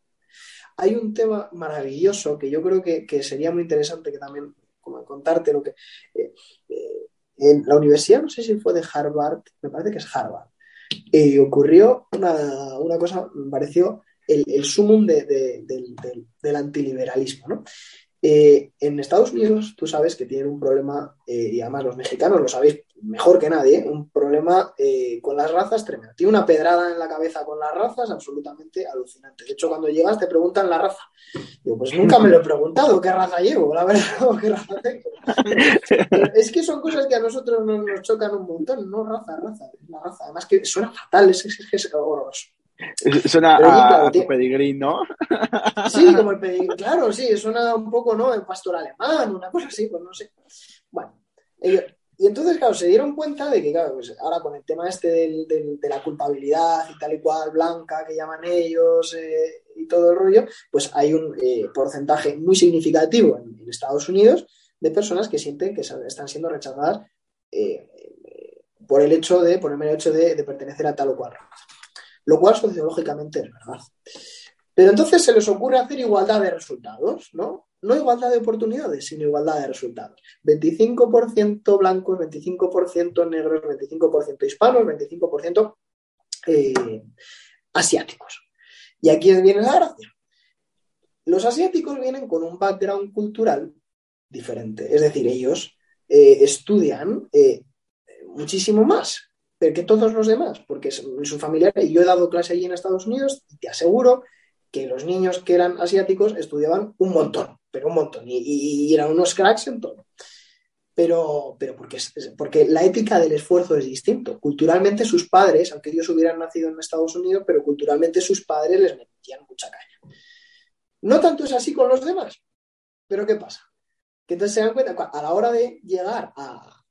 [SPEAKER 2] Hay un tema maravilloso que yo creo que, sería muy interesante que también como contarte lo que eh, eh, en la universidad, no sé si fue de Harvard, me parece que es Harvard, y ocurrió una, cosa, me pareció el, sumum del, del, antiliberalismo. ¿no? Eh, en Estados Unidos, tú sabes que tienen un problema, eh, y además los mexicanos lo sabéis mejor que nadie, un problema eh, con las razas tremendo. Tiene una pedrada en la cabeza con las razas absolutamente alucinante. De hecho, cuando llegas te preguntan la raza. Digo, pues nunca me lo he preguntado qué raza llevo, la verdad, qué raza tengo. es que son cosas que a nosotros nos, chocan un montón, no raza, raza, la raza. Además que suena fatal, es, es, es horroroso.
[SPEAKER 1] Suena a, tu pedigrí, ¿no?
[SPEAKER 2] Sí, como el pedigrí, claro, sí, suena un poco, ¿no? El pastor alemán, una cosa así, pues no sé. Bueno, y entonces, claro, se dieron cuenta de que, claro, pues ahora con el tema este de la culpabilidad y tal y cual, blanca, que llaman ellos eh, y todo el rollo, pues hay un eh, porcentaje muy significativo en, Estados Unidos de personas que sienten que están siendo rechazadas eh, por el hecho de, por el mero hecho de, de pertenecer a tal o cual raza. Lo cual sociológicamente es verdad. Pero entonces se les ocurre hacer igualdad de resultados, ¿no? no igualdad de oportunidades, sino igualdad de resultados. 25% blancos, 25% negros, 25% hispanos, 25% eh, asiáticos. Y aquí viene la gracia. Los asiáticos vienen con un background cultural diferente, es decir, ellos eh, estudian eh, muchísimo más que todos los demás, porque su familiares, yo he dado clase allí en Estados Unidos, y te aseguro que los niños que eran asiáticos estudiaban un montón, pero un montón, y, eran unos cracks en todo. Pero, pero porque, porque la ética del esfuerzo es distinto. Culturalmente sus padres, aunque ellos hubieran nacido en Estados Unidos, pero culturalmente sus padres les metían mucha caña. No tanto es así con los demás, pero ¿qué pasa? Que entonces se dan cuenta, a la hora de llegar a,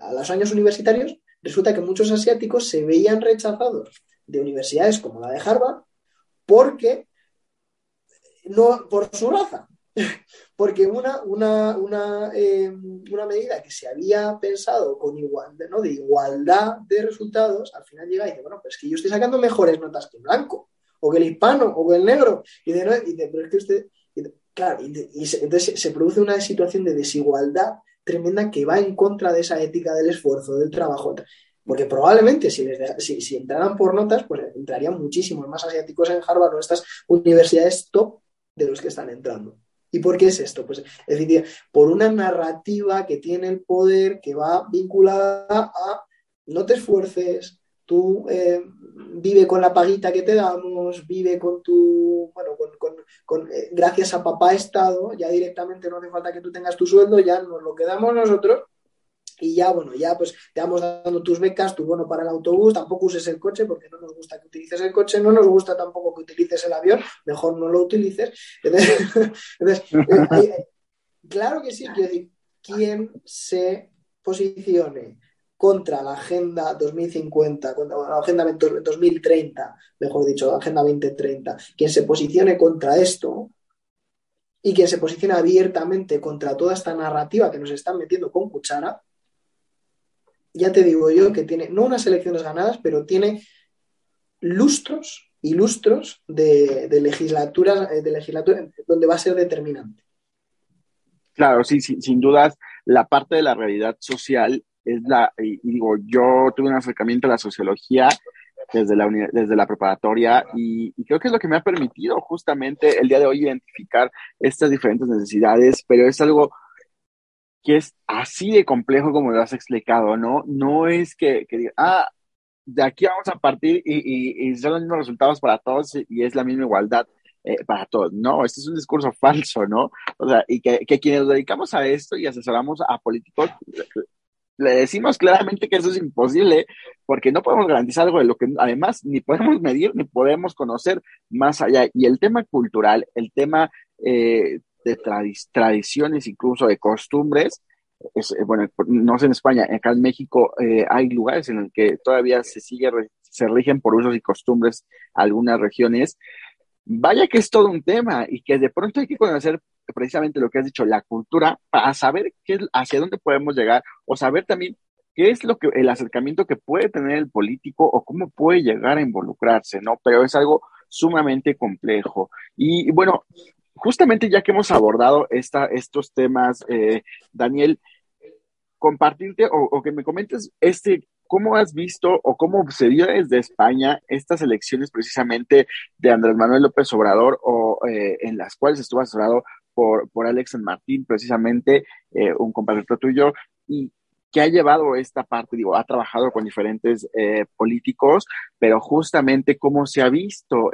[SPEAKER 2] a los años universitarios, resulta que muchos asiáticos se veían rechazados de universidades como la de Harvard porque no por su raza, porque una, una, una, eh, una, medida que se había pensado con igualdad, ¿no? de igualdad de resultados, al final llega y dice, bueno, pues es que yo estoy sacando mejores notas que el blanco, o que el hispano, o que el negro, y dice, no, pero es que usted, claro, y, entonces se produce una situación de desigualdad tremenda que va en contra de esa ética del esfuerzo, del trabajo. Porque probablemente si, les si, entraran por notas, pues entrarían muchísimos más asiáticos en Harvard o estas universidades top de los que están entrando. ¿Y por qué es esto? Pues es decir, por una narrativa que tiene el poder que va vinculada a no te esfuerces, tú eh, vive con la paguita que te damos, vive con tu, bueno, con, eh, gracias a papá Estado, ya directamente no hace falta que tú tengas tu sueldo, ya nos lo quedamos nosotros y ya, bueno, ya pues te vamos dando tus becas, tu bono para el autobús, tampoco uses el coche porque no nos gusta que utilices el coche, no nos gusta tampoco que utilices el avión, mejor no lo utilices. Entonces, eh, claro que sí, quiero decir, quien se posicione contra la Agenda 2050, contra la Agenda 2030, mejor dicho, la Agenda 2030, quien se posicione contra esto y quien se posicione abiertamente contra toda esta narrativa que nos están metiendo con cuchara, ya te digo yo que tiene, no unas elecciones ganadas, pero tiene lustros y lustros de, de legislaturas, de legislatura donde va a ser determinante.
[SPEAKER 1] Claro, sí, sin dudas, la parte de la realidad social es la, y, digo, yo tuve un acercamiento a la sociología desde la, desde la preparatoria y, y, creo que es lo que me ha permitido justamente el día de hoy identificar estas diferentes necesidades, pero es algo que es así de complejo como lo has explicado, ¿no? No es que, que ah, de aquí vamos a partir y, y, son los mismos resultados para todos y es la misma igualdad eh, para todos. No, este es un discurso falso, ¿no? O sea, y que, que quienes nos dedicamos a esto y asesoramos a políticos, le decimos claramente que eso es imposible porque no podemos garantizar algo de lo que además ni podemos medir ni podemos conocer más allá. Y el tema cultural, el tema eh, de tradiciones, incluso de costumbres. Eh, bueno, no sé en España, acá en México eh, hay lugares en los que todavía se sigue, se rigen por usos y costumbres algunas regiones. Vaya que es todo un tema y que de pronto hay que conocer precisamente lo que has dicho, la cultura, para saber qué, hacia dónde podemos llegar o saber también qué es lo que el acercamiento que puede tener el político o cómo puede llegar a involucrarse, ¿no? Pero es algo sumamente complejo. Y, bueno, justamente ya que hemos abordado esta, estos temas, eh, Daniel, compartirte o, que me comentes este, cómo has visto o cómo se dio desde España estas elecciones precisamente de Andrés Manuel López Obrador o eh, en las cuales estuvo asesorado por, por Alex Martín, precisamente eh, un compañero tuyo, y que ha llevado esta parte, digo, ha trabajado con diferentes políticos, pero justamente cómo se ha visto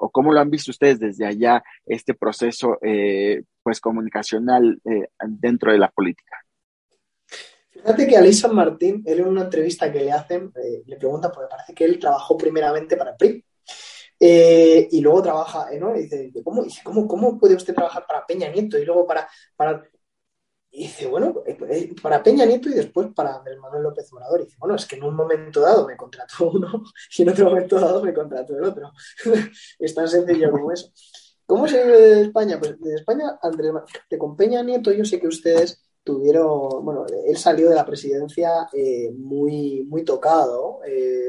[SPEAKER 1] o cómo lo han visto ustedes desde allá este proceso eh, pues comunicacional eh, dentro de la política?
[SPEAKER 2] Fíjate que a San Martín, él en una entrevista que le hacen, eh, le pregunta, porque parece que él trabajó primeramente para PRI. Eh, y luego trabaja, ¿no? Y dice, ¿cómo, ¿cómo, ¿cómo, puede usted trabajar para Peña Nieto y luego para, para y dice, bueno, eh, eh, para Peña Nieto y después para Andrés Manuel López Obrador. Y dice, bueno, es que en un momento dado me contrató uno y en otro momento dado me contrató el otro. es tan sencillo como eso. ¿Cómo se vive de España? Pues de España, Andrés con Peña Nieto, yo sé que ustedes tuvieron, bueno, él salió de la presidencia eh, muy, muy tocado,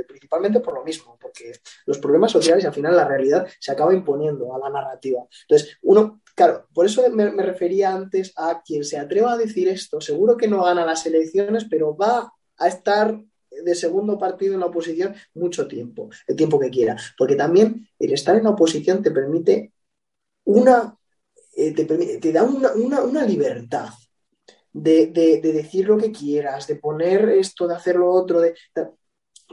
[SPEAKER 2] principalmente por lo mismo, porque los problemas sociales y al final la realidad se acaba imponiendo a la narrativa. Entonces, uno Claro, por eso me, refería antes a quien se atreva a decir esto, seguro que no gana las elecciones, pero va a estar de segundo partido en la oposición mucho tiempo, el tiempo que quiera. Porque también el estar en la oposición te permite una, eh, te, da una, libertad de, decir lo que quieras, de poner esto, de hacer lo otro, de,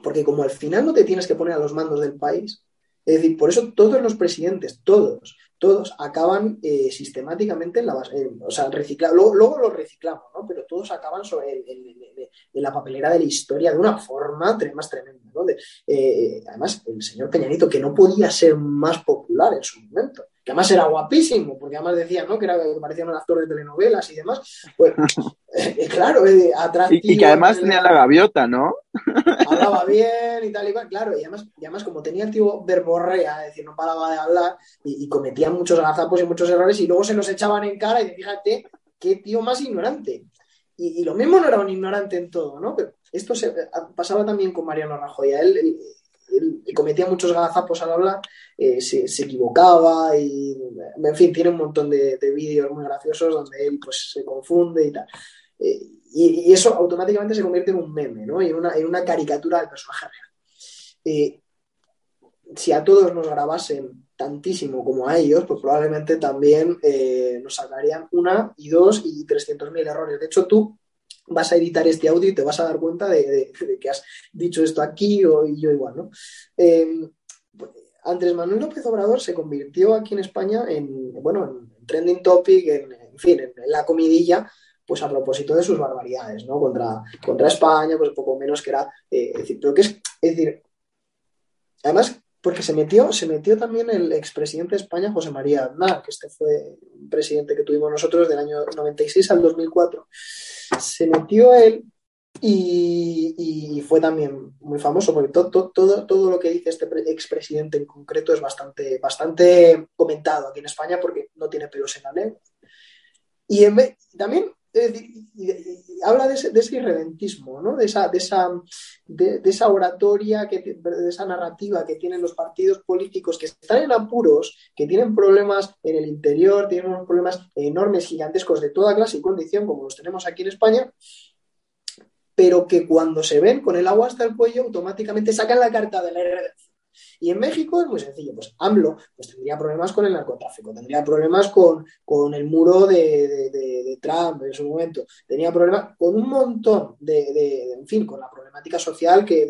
[SPEAKER 2] porque como al final no te tienes que poner a los mandos del país, es decir, por eso todos los presidentes, todos, todos acaban eh, sistemáticamente en la base, o sea, recicla, luego, luego, los reciclamos, ¿no? Pero todos acaban en la papelera de la historia de una forma tremenda, ¿no? Eh, además, el señor Peñanito, que no podía ser más popular en su momento, que además era guapísimo, porque además decían, ¿no? Que, era, que parecía un actor de telenovelas y demás. Pues, eh, claro, atractivo.
[SPEAKER 1] Y, que además tenía la gaviota, ¿no?
[SPEAKER 2] Hablaba bien y tal y cual, claro, y además, y además como tenía el tío verborrea, es decir, no paraba de hablar y, cometía muchos gazapos y muchos errores y luego se los echaban en cara y fíjate, qué tío más ignorante. Y, lo mismo no era un ignorante en todo, ¿no? Pero esto se, pasaba también con Mariano Rajoy. él, cometía muchos gazapos al hablar, eh, se, equivocaba y, en fin, tiene un montón de, vídeos muy graciosos donde él pues se confunde y tal. Eh, y, eso automáticamente se convierte en un meme, ¿no? Y en una, en una caricatura del personaje real. Eh, si a todos nos grabasen tantísimo como a ellos, pues probablemente también nos sacarían una y dos y trescientos mil errores. De hecho, tú vas a editar este audio y te vas a dar cuenta de, que has dicho esto aquí o yo igual, ¿no? Eh, Andrés Manuel López Obrador se convirtió aquí en España en, bueno, en trending topic, en, fin, en, la comidilla, pues a propósito de sus barbaridades, ¿no? Contra, contra España, pues poco menos que era, eh, decir, pero que es, es decir, además porque se metió, se metió también el expresidente de España, José María Aznar, que este fue un presidente que tuvimos nosotros del año 96 al 2004. Se metió él y, fue también muy famoso, porque todo, todo, todo lo que dice este expresidente en concreto es bastante, bastante comentado aquí en España porque no tiene pelos en la lengua. Y también habla de ese, de irredentismo, ¿no? de, esa, de, esa, de, esa oratoria, de esa narrativa que tienen los partidos políticos que están en apuros, que tienen problemas en el interior, tienen unos problemas enormes, gigantescos de toda clase y condición, como los tenemos aquí en España, pero que cuando se ven con el agua hasta el cuello, automáticamente sacan la carta de la redención y en México es muy sencillo, pues AMLO pues tendría problemas con el narcotráfico, tendría problemas con, el muro de, Trump en su momento, tenía problemas con un montón de, en fin, con la problemática social que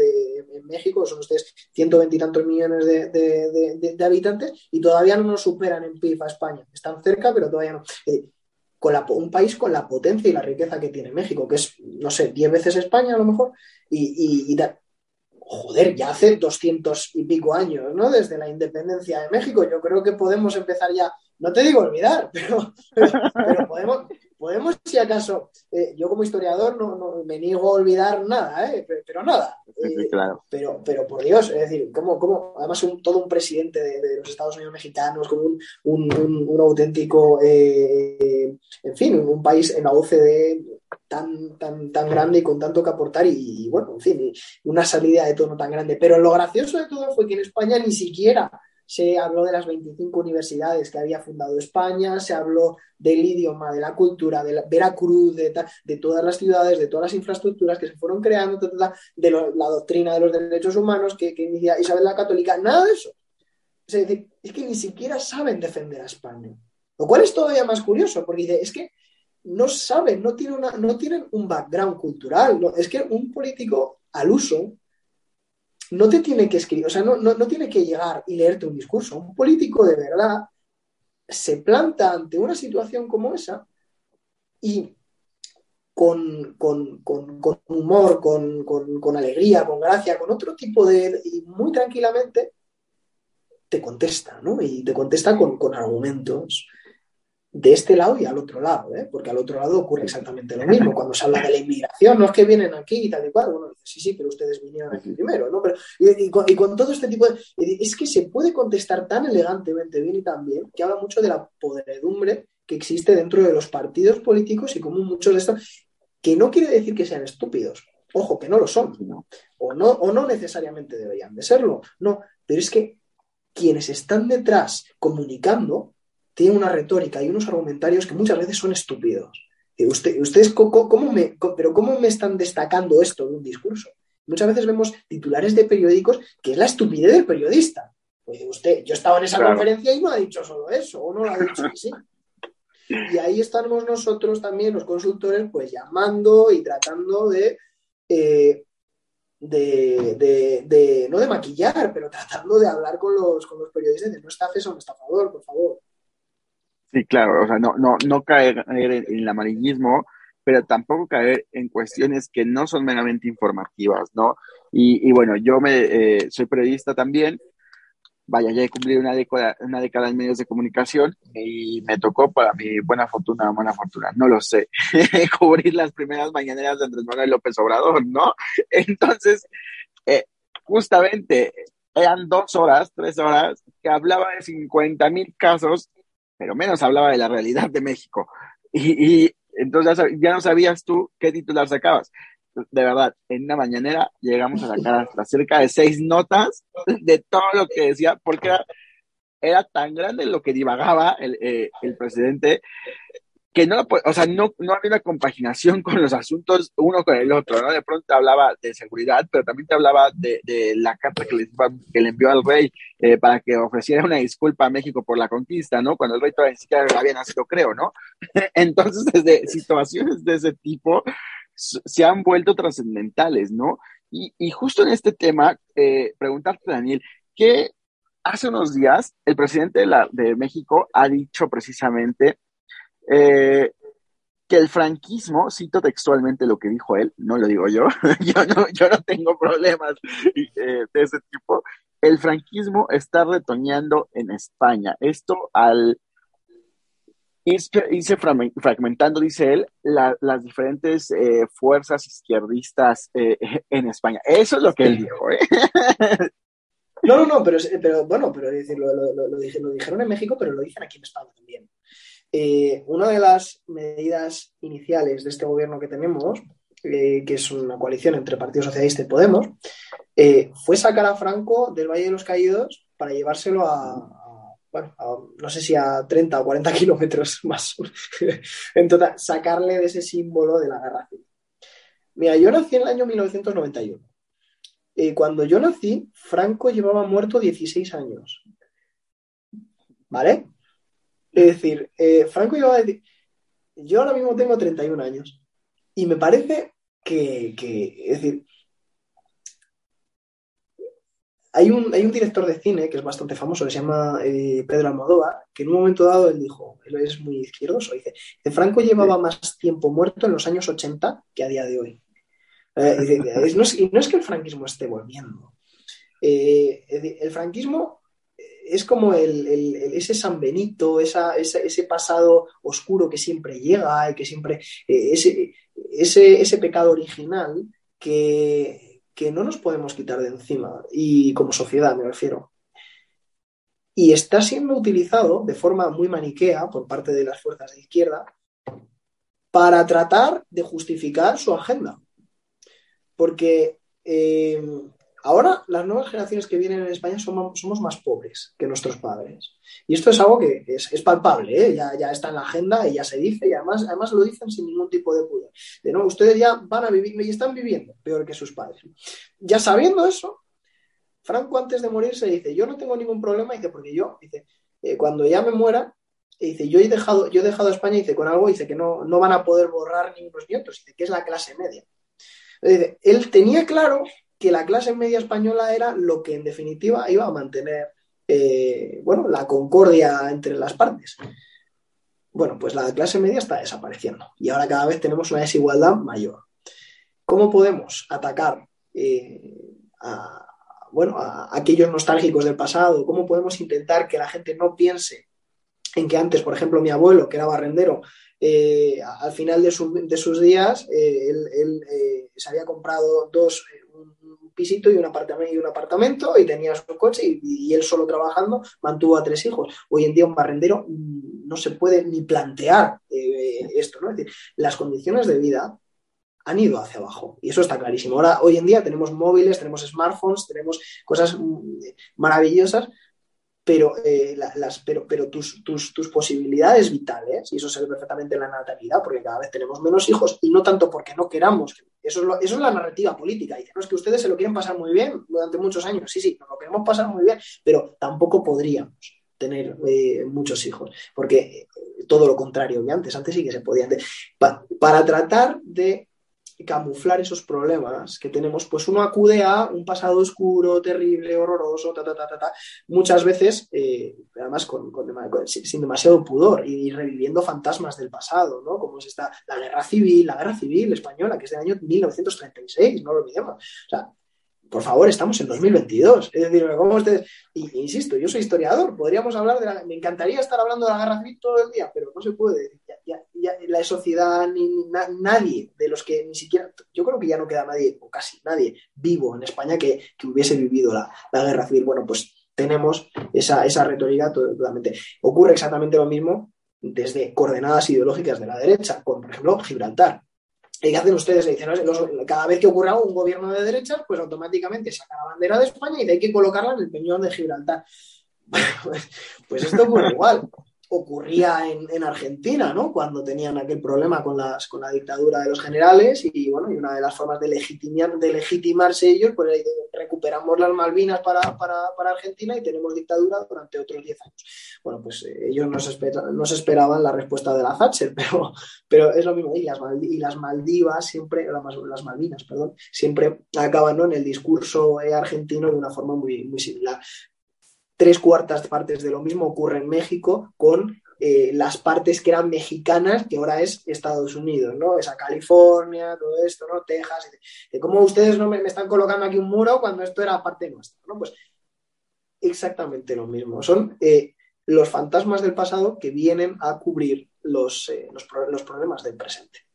[SPEAKER 2] en México son ustedes 120 y tantos millones de, habitantes y todavía no nos superan en PIB a España. Están cerca, pero todavía no. Con un país con la potencia y la riqueza que tiene México, que es, no sé, 10 veces España a lo mejor, y, y, joder, ya hace doscientos y pico años, ¿no? Desde la independencia de México. Yo creo que podemos empezar ya, no te digo olvidar, pero, podemos, podemos, si acaso, eh, yo como historiador no, me niego a olvidar nada, ¿eh? pero, nada. Eh, pero, pero por Dios, es decir, como, como además un, todo un presidente de, los Estados Unidos mexicanos, como un, un, un auténtico, en fin, un, país en la OCDE tan, tan, tan grande y con tanto que aportar y, bueno, en fin, una salida de tono tan grande. Pero lo gracioso de todo fue que en España ni siquiera se habló de las 25 universidades que había fundado España, se habló del idioma, de la cultura, de la Veracruz, de, todas las ciudades, de todas las infraestructuras que se fueron creando, de la doctrina de los derechos humanos que, que Isabel la Católica, nada de eso. Es que ni siquiera saben defender a España. Lo cual es todavía más curioso, porque dice, es que no saben, no tienen, no tienen un background cultural. Es que un político al uso no te tiene que escribir, o sea, no, no, tiene que llegar y leerte un discurso. Un político de verdad se planta ante una situación como esa y con, con, con, humor, con, alegría, con gracia, con otro tipo de... y muy tranquilamente te contesta, ¿no? Y te contesta con, argumentos de este lado y al otro lado, ¿eh? porque al otro lado ocurre exactamente lo mismo. Cuando se habla de la inmigración, no es que vienen aquí y tal y cual, bueno, sí, sí, pero ustedes vinieron aquí primero, ¿no? Pero, y, con, todo este tipo de... Es que se puede contestar tan elegantemente bien y tan bien que habla mucho de la podredumbre que existe dentro de los partidos políticos y como muchos de estos que no quiere decir que sean estúpidos. Ojo, que no lo son. O, no, o no necesariamente deberían de serlo. No, pero es que quienes están detrás comunicando tienen una retórica y unos argumentarios que muchas veces son estúpidos. Usted, ustedes, ¿cómo, me, pero ¿cómo me están destacando esto de un discurso? Muchas veces vemos titulares de periódicos que es la estupidez del periodista. Pues usted, yo estaba en esa conferencia y no ha dicho solo eso, o no lo ha dicho así. Y ahí estamos nosotros también, los consultores, pues llamando y tratando de, eh, de, no de maquillar, pero tratando de hablar con los, con los periodistas de no estafes a un estafador, por favor.
[SPEAKER 1] Sí, claro, o sea, no, no, no caer en el amarillismo, pero tampoco caer en cuestiones que no son meramente informativas, ¿no? Y, bueno, yo me eh, soy periodista también, vaya, ya he cumplido una década, una década en medios de comunicación y me tocó para mi buena fortuna, buena fortuna, no lo sé, cubrir las primeras mañaneras de Andrés Manuel López Obrador, ¿no? Entonces, eh, justamente eran dos horas, tres horas, que hablaba de 50 mil casos, pero menos hablaba de la realidad de México. Y, y entonces ya no sabías tú qué titular sacabas de verdad, en una mañanera llegamos a sacar hasta cerca de seis notas de todo lo que decía, porque era, tan grande lo que divagaba el, eh, presidente que no, o sea, no, no había una compaginación con los asuntos uno con el otro, ¿no? De pronto hablaba de seguridad, pero también te hablaba de, la carta que le, que le envió al rey eh, para que ofreciera una disculpa a México por la conquista, ¿no? Cuando el rey todavía ni siquiera había nacido, creo, ¿no? Entonces, desde situaciones de ese tipo, se han vuelto trascendentales, ¿no? Y, justo en este tema, eh, preguntarte, Daniel, que hace unos días el presidente de, la, de México ha dicho precisamente eh, que el franquismo, cito textualmente lo que dijo él, no lo digo yo, yo, no, yo no tengo problemas eh, de ese tipo, el franquismo está retoñando en España. Esto al irse fragmentando, dice él, las diferentes eh, fuerzas izquierdistas eh, en España. Eso es lo que él dijo. ¿eh?
[SPEAKER 2] No, no, no, pero, pero bueno, pero lo, lo, dijeron en México, pero lo dicen aquí en España también. Una de las medidas iniciales de este gobierno que tenemos, que es una coalición entre Partido Socialista y Podemos, fue sacar a Franco del Valle de los Caídos para llevárselo a, bueno, no sé si a 30 o 40 kilómetros más. en total, sacarle de ese símbolo de la guerra civil. Mira, yo nací en el año 1991. Y cuando yo nací, Franco llevaba muerto 16 años. ¿Vale? Es decir, eh, Franco llevaba... Yo ahora mismo tengo 31 años. Y me parece que, que es decir, hay un, hay un director de cine que es bastante famoso, que se llama eh, Pedro Almodóvar, que en un momento dado él dijo, él es muy izquierdoso, dice, Franco llevaba más tiempo muerto en los años 80 que a día de hoy. Eh, no, es, que el franquismo esté volviendo. Eh, el franquismo es como ese San Benito, ese, pasado oscuro que siempre llega y que siempre. ese, ese pecado original que, que no nos podemos quitar de encima, y como sociedad me refiero. Y está siendo utilizado de forma muy maniquea por parte de las fuerzas de izquierda para tratar de justificar su agenda. Porque eh, Ahora las nuevas generaciones que vienen en España somos, más pobres que nuestros padres. Y esto es algo que es, palpable, ¿eh? ya, está en la agenda y ya se dice, y además, además lo dicen sin ningún tipo de pudor. De no, ustedes ya van a vivir y están viviendo peor que sus padres. Ya sabiendo eso, Franco antes de morirse dice, yo no tengo ningún problema, dice, porque yo, dice, eh, cuando ya me muera, dice, yo he dejado, yo he dejado a España, dice, con algo, dice, que no, no van a poder borrar ni unos nietos, dice, que es la clase media. Dice, él tenía claro que la clase media española era lo que en definitiva iba a mantener eh, bueno, la concordia entre las partes. Bueno, pues la clase media está desapareciendo y ahora cada vez tenemos una desigualdad mayor. ¿Cómo podemos atacar eh, a, bueno, a aquellos nostálgicos del pasado? ¿Cómo podemos intentar que la gente no piense en que antes, por ejemplo, mi abuelo, que era barrendero, eh, al final de, sus días, eh, él, se había comprado dos, un pisito y un apartamento y un apartamento y tenía su coche y, él solo trabajando mantuvo a tres hijos. Hoy en día un barrendero no se puede ni plantear esto, ¿no? Es decir, las condiciones de vida han ido hacia abajo. Y eso está clarísimo. Ahora, hoy en día tenemos móviles, tenemos smartphones, tenemos cosas mm, maravillosas, pero, eh, las, pero, pero tus, tus, posibilidades vitales, y eso se ve perfectamente en la natalidad, porque cada vez tenemos menos hijos, y no tanto porque no queramos. Eso es, eso es la narrativa política. Dicen, no, es que ustedes se lo quieren pasar muy bien durante muchos años. Sí, sí, nos lo queremos pasar muy bien, pero tampoco podríamos tener eh, muchos hijos, porque eh, todo lo contrario que antes, antes sí que se podían. para tratar de camuflar esos problemas que tenemos, pues uno acude a un pasado oscuro, terrible, horroroso, ta, ta, ta, ta, ta muchas veces, eh, además con, sin demasiado pudor y, reviviendo fantasmas del pasado, ¿no? Como es esta, la guerra civil, la guerra civil española, que es del año 1936, no lo olvidemos. O sea, por favor, estamos en 2022. Es decir, ¿cómo ustedes? Y, insisto, yo soy historiador, podríamos hablar de la... Me encantaría estar hablando de la guerra civil todo el día, pero no se puede. La sociedad, ni, nadie de los que ni siquiera... Yo creo que ya no queda nadie, o casi nadie, vivo en España que, hubiese vivido la, guerra civil. Bueno, pues tenemos esa, esa retórica totalmente. Ocurre exactamente lo mismo desde coordenadas ideológicas de la derecha, con, por ejemplo, Gibraltar. ¿Y qué hacen ustedes? Dicen, cada vez que ocurra un gobierno de derecha, pues automáticamente saca la bandera de España y hay que colocarla en el peñón de Gibraltar. pues, pues esto ocurre igual ocurría en, Argentina, ¿no? Cuando tenían aquel problema con, las, con la dictadura de los generales y, bueno, y una de las formas de, legitimar, de legitimarse ellos, pues recuperamos las Malvinas para, Argentina y tenemos dictadura durante otros 10 años. Bueno, pues eh, ellos no se, esperaban la respuesta de la Thatcher, pero, pero es lo mismo. Y las, y las Maldivas siempre, las Malvinas, perdón, siempre acaban en el discurso eh, argentino de una forma muy, muy similar tres cuartas partes de lo mismo ocurre en México con eh, las partes que eran mexicanas, que ahora es Estados Unidos, ¿no? Esa California, todo esto, ¿no? Texas. De, cómo ustedes no me, están colocando aquí un muro cuando esto era parte nuestra, ¿no? Pues exactamente lo mismo. Son eh, los fantasmas del pasado que vienen a cubrir los, eh, los problemas del presente.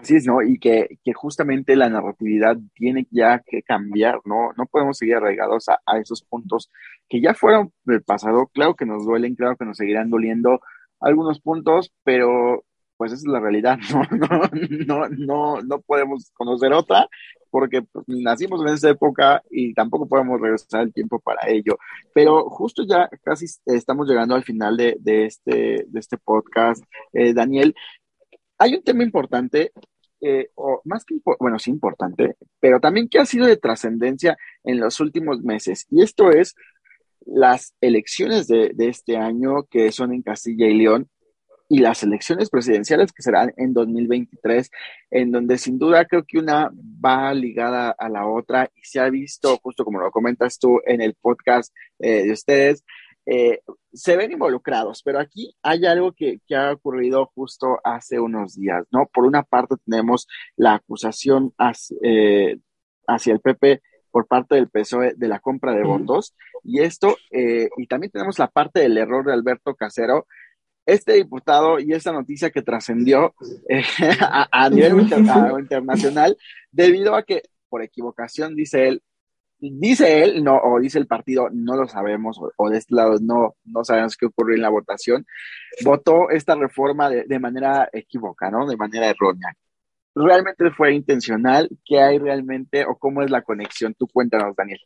[SPEAKER 1] Así es, ¿no? Y que, justamente la narratividad tiene ya que cambiar, ¿no? No podemos seguir arraigados a, esos puntos que ya fueron del pasado. Claro que nos duelen, claro que nos seguirán doliendo algunos puntos, pero pues esa es la realidad, ¿no? No, no, no, no podemos conocer otra porque pues, nacimos en esa época y tampoco podemos regresar el tiempo para ello. Pero justo ya casi estamos llegando al final de, este, de este podcast, eh, Daniel. Hay un tema importante eh, o más que, bueno, sí importante, pero también que ha sido de trascendencia en los últimos meses. Y esto es las elecciones de, este año que son en Castilla y León y las elecciones presidenciales que serán en 2023, en donde sin duda creo que una va ligada a la otra y se ha visto, justo como lo comentas tú en el podcast eh, de ustedes, eh, se ven involucrados, pero aquí hay algo que, ha ocurrido justo hace unos días, ¿no? Por una parte tenemos la acusación eh, hacia, el PP por parte del PSOE de la compra de votos, y esto, eh, y también tenemos la parte del error de Alberto Casero, este diputado y esta noticia que trascendió a, nivel internacional debido a que por equivocación, dice él, dice él, no, o dice el partido, no lo sabemos, o, de este lado no, no sabemos qué ocurrió en la votación, votó esta reforma de, manera equívoca, ¿no? De manera errónea. ¿Realmente fue intencional? ¿Qué hay realmente? ¿O cómo es la conexión? Tú cuéntanos, Daniel.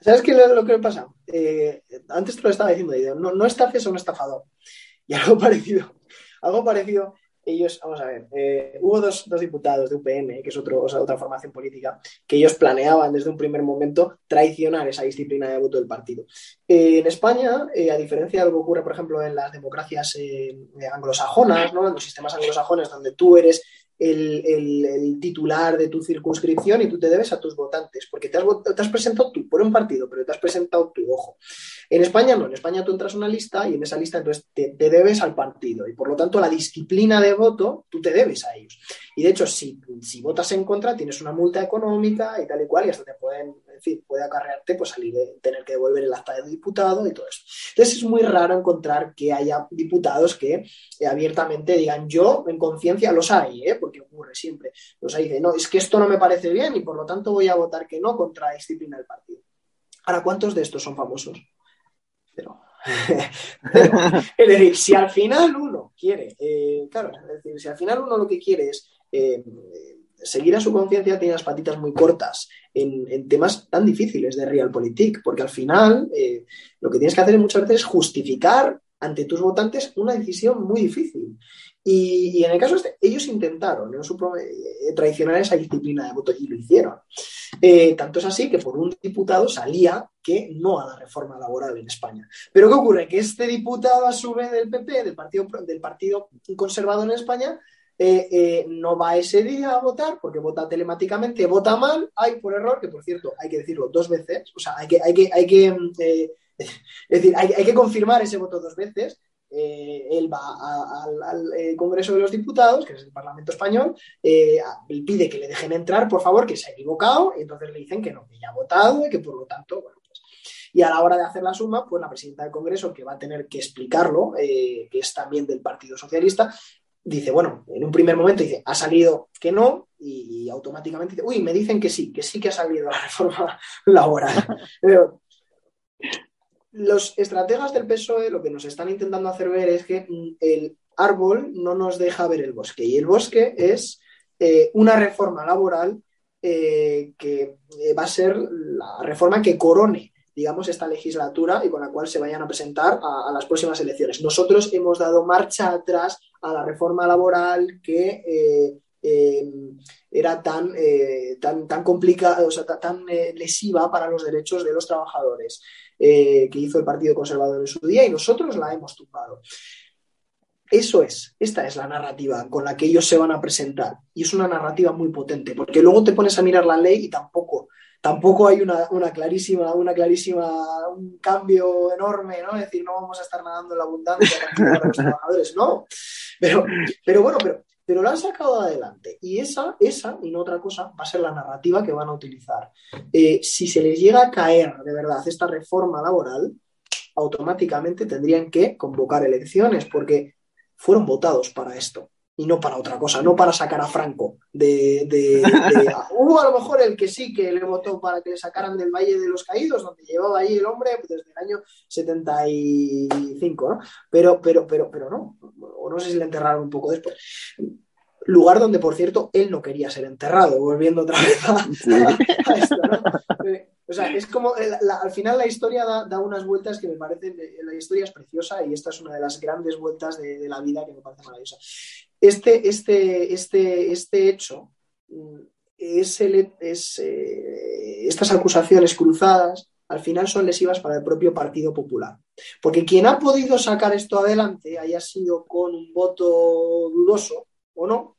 [SPEAKER 2] ¿Sabes qué es lo que me pasa? Eh, antes te lo estaba diciendo, no, no estafes o un estafador. Y algo parecido, algo parecido ellos, vamos a ver, eh, hubo dos, diputados de UPN, que es otro, otra formación política, que ellos planeaban desde un primer momento traicionar esa disciplina de voto del partido. Eh, en España, eh, a diferencia de lo que ocurre, por ejemplo, en las democracias anglosajonas, ¿no? en los sistemas anglosajones, donde tú eres el, titular de tu circunscripción y tú te debes a tus votantes, porque te has, te has, presentado tú por un partido, pero te has presentado tu ojo. En España no, en España tú entras a una lista y en esa lista entonces te, debes al partido y por lo tanto la disciplina de voto tú te debes a ellos. Y de hecho, si, si votas en contra, tienes una multa económica y tal y cual y hasta te pueden, en fin, puede acarrearte pues salir de tener que devolver el acta de diputado y todo eso. Entonces es muy raro encontrar que haya diputados que eh, abiertamente digan yo en conciencia los hay, ¿eh? porque ocurre siempre. Los hay, dice, no, es que esto no me parece bien y por lo tanto voy a votar que no contra la disciplina del partido. Ahora, ¿cuántos de estos son famosos? Pero, es decir, si al final uno quiere, eh, claro, es decir, si al final uno lo que quiere es seguir a su conciencia, tiene las patitas muy cortas en, temas tan difíciles de realpolitik, porque al final eh, lo que tienes que hacer muchas veces es justificar ante tus votantes una decisión muy difícil. Y, en el caso este, ellos intentaron ¿no? Eh, traicionar esa disciplina de voto y lo hicieron. Eh, tanto es así que por un diputado salía que no a la reforma laboral en España. Pero ¿qué ocurre? Que este diputado a su vez del PP, del Partido, del partido Conservador en España, eh, no va ese día a votar porque vota telemáticamente, vota mal, hay por error, que por cierto hay que decirlo dos veces, o sea, hay que, hay que, hay que es decir, hay, que confirmar ese voto dos veces, eh, él va al eh, Congreso de los Diputados, que es el Parlamento Español, eh, pide que le dejen entrar, por favor, que se ha equivocado, y entonces le dicen que no, que ya ha votado y que por lo tanto, bueno, pues. Y a la hora de hacer la suma, pues la presidenta del Congreso, que va a tener que explicarlo, que es también del Partido Socialista, dice, bueno, en un primer momento dice, ha salido que no, y, automáticamente dice, uy, me dicen que sí, que sí que ha salido la reforma laboral. Pero, los estrategas del PSOE lo que nos están intentando hacer ver es que mm, el árbol no nos deja ver el bosque y el bosque es eh, una reforma laboral eh, que eh, va a ser la reforma que corone digamos, esta legislatura y con la cual se vayan a presentar a, las próximas elecciones. Nosotros hemos dado marcha atrás a la reforma laboral que era tan, tan, tan complicada, o sea, tan lesiva para los derechos de los trabajadores. Eh, que hizo el Partido Conservador en su día y nosotros la hemos tumbado. Eso es, esta es la narrativa con la que ellos se van a presentar. Y es una narrativa muy potente, porque luego te pones a mirar la ley y tampoco, tampoco hay una, clarísima, una clarísima, un cambio enorme, ¿no? Es decir, no vamos a estar nadando en la abundancia para los trabajadores, no. Pero, pero bueno, pero pero lo han sacado adelante. Y esa, esa, y no otra cosa, va a ser la narrativa que van a utilizar. Eh, si se les llega a caer de verdad esta reforma laboral, automáticamente tendrían que convocar elecciones, porque fueron votados para esto y no para otra cosa, no para sacar a Franco de... de, hubo a lo mejor el que sí que le votó para que le sacaran del Valle de los Caídos, donde llevaba ahí el hombre desde el año 75, ¿no? Pero, pero, pero, pero no, o no sé si le enterraron un poco después. Lugar donde, por cierto, él no quería ser enterrado, volviendo otra vez a, esto, ¿no? Eh, o sea, es como, eh, al final la historia da, unas vueltas que me parecen, eh, la historia es preciosa y esta es una de las grandes vueltas de, la vida que me parece maravillosa. Este, este, este, este hecho mm, es estas acusaciones cruzadas al final son lesivas para el propio Partido Popular. Porque quien ha podido sacar esto adelante, haya sido con un voto dudoso o no,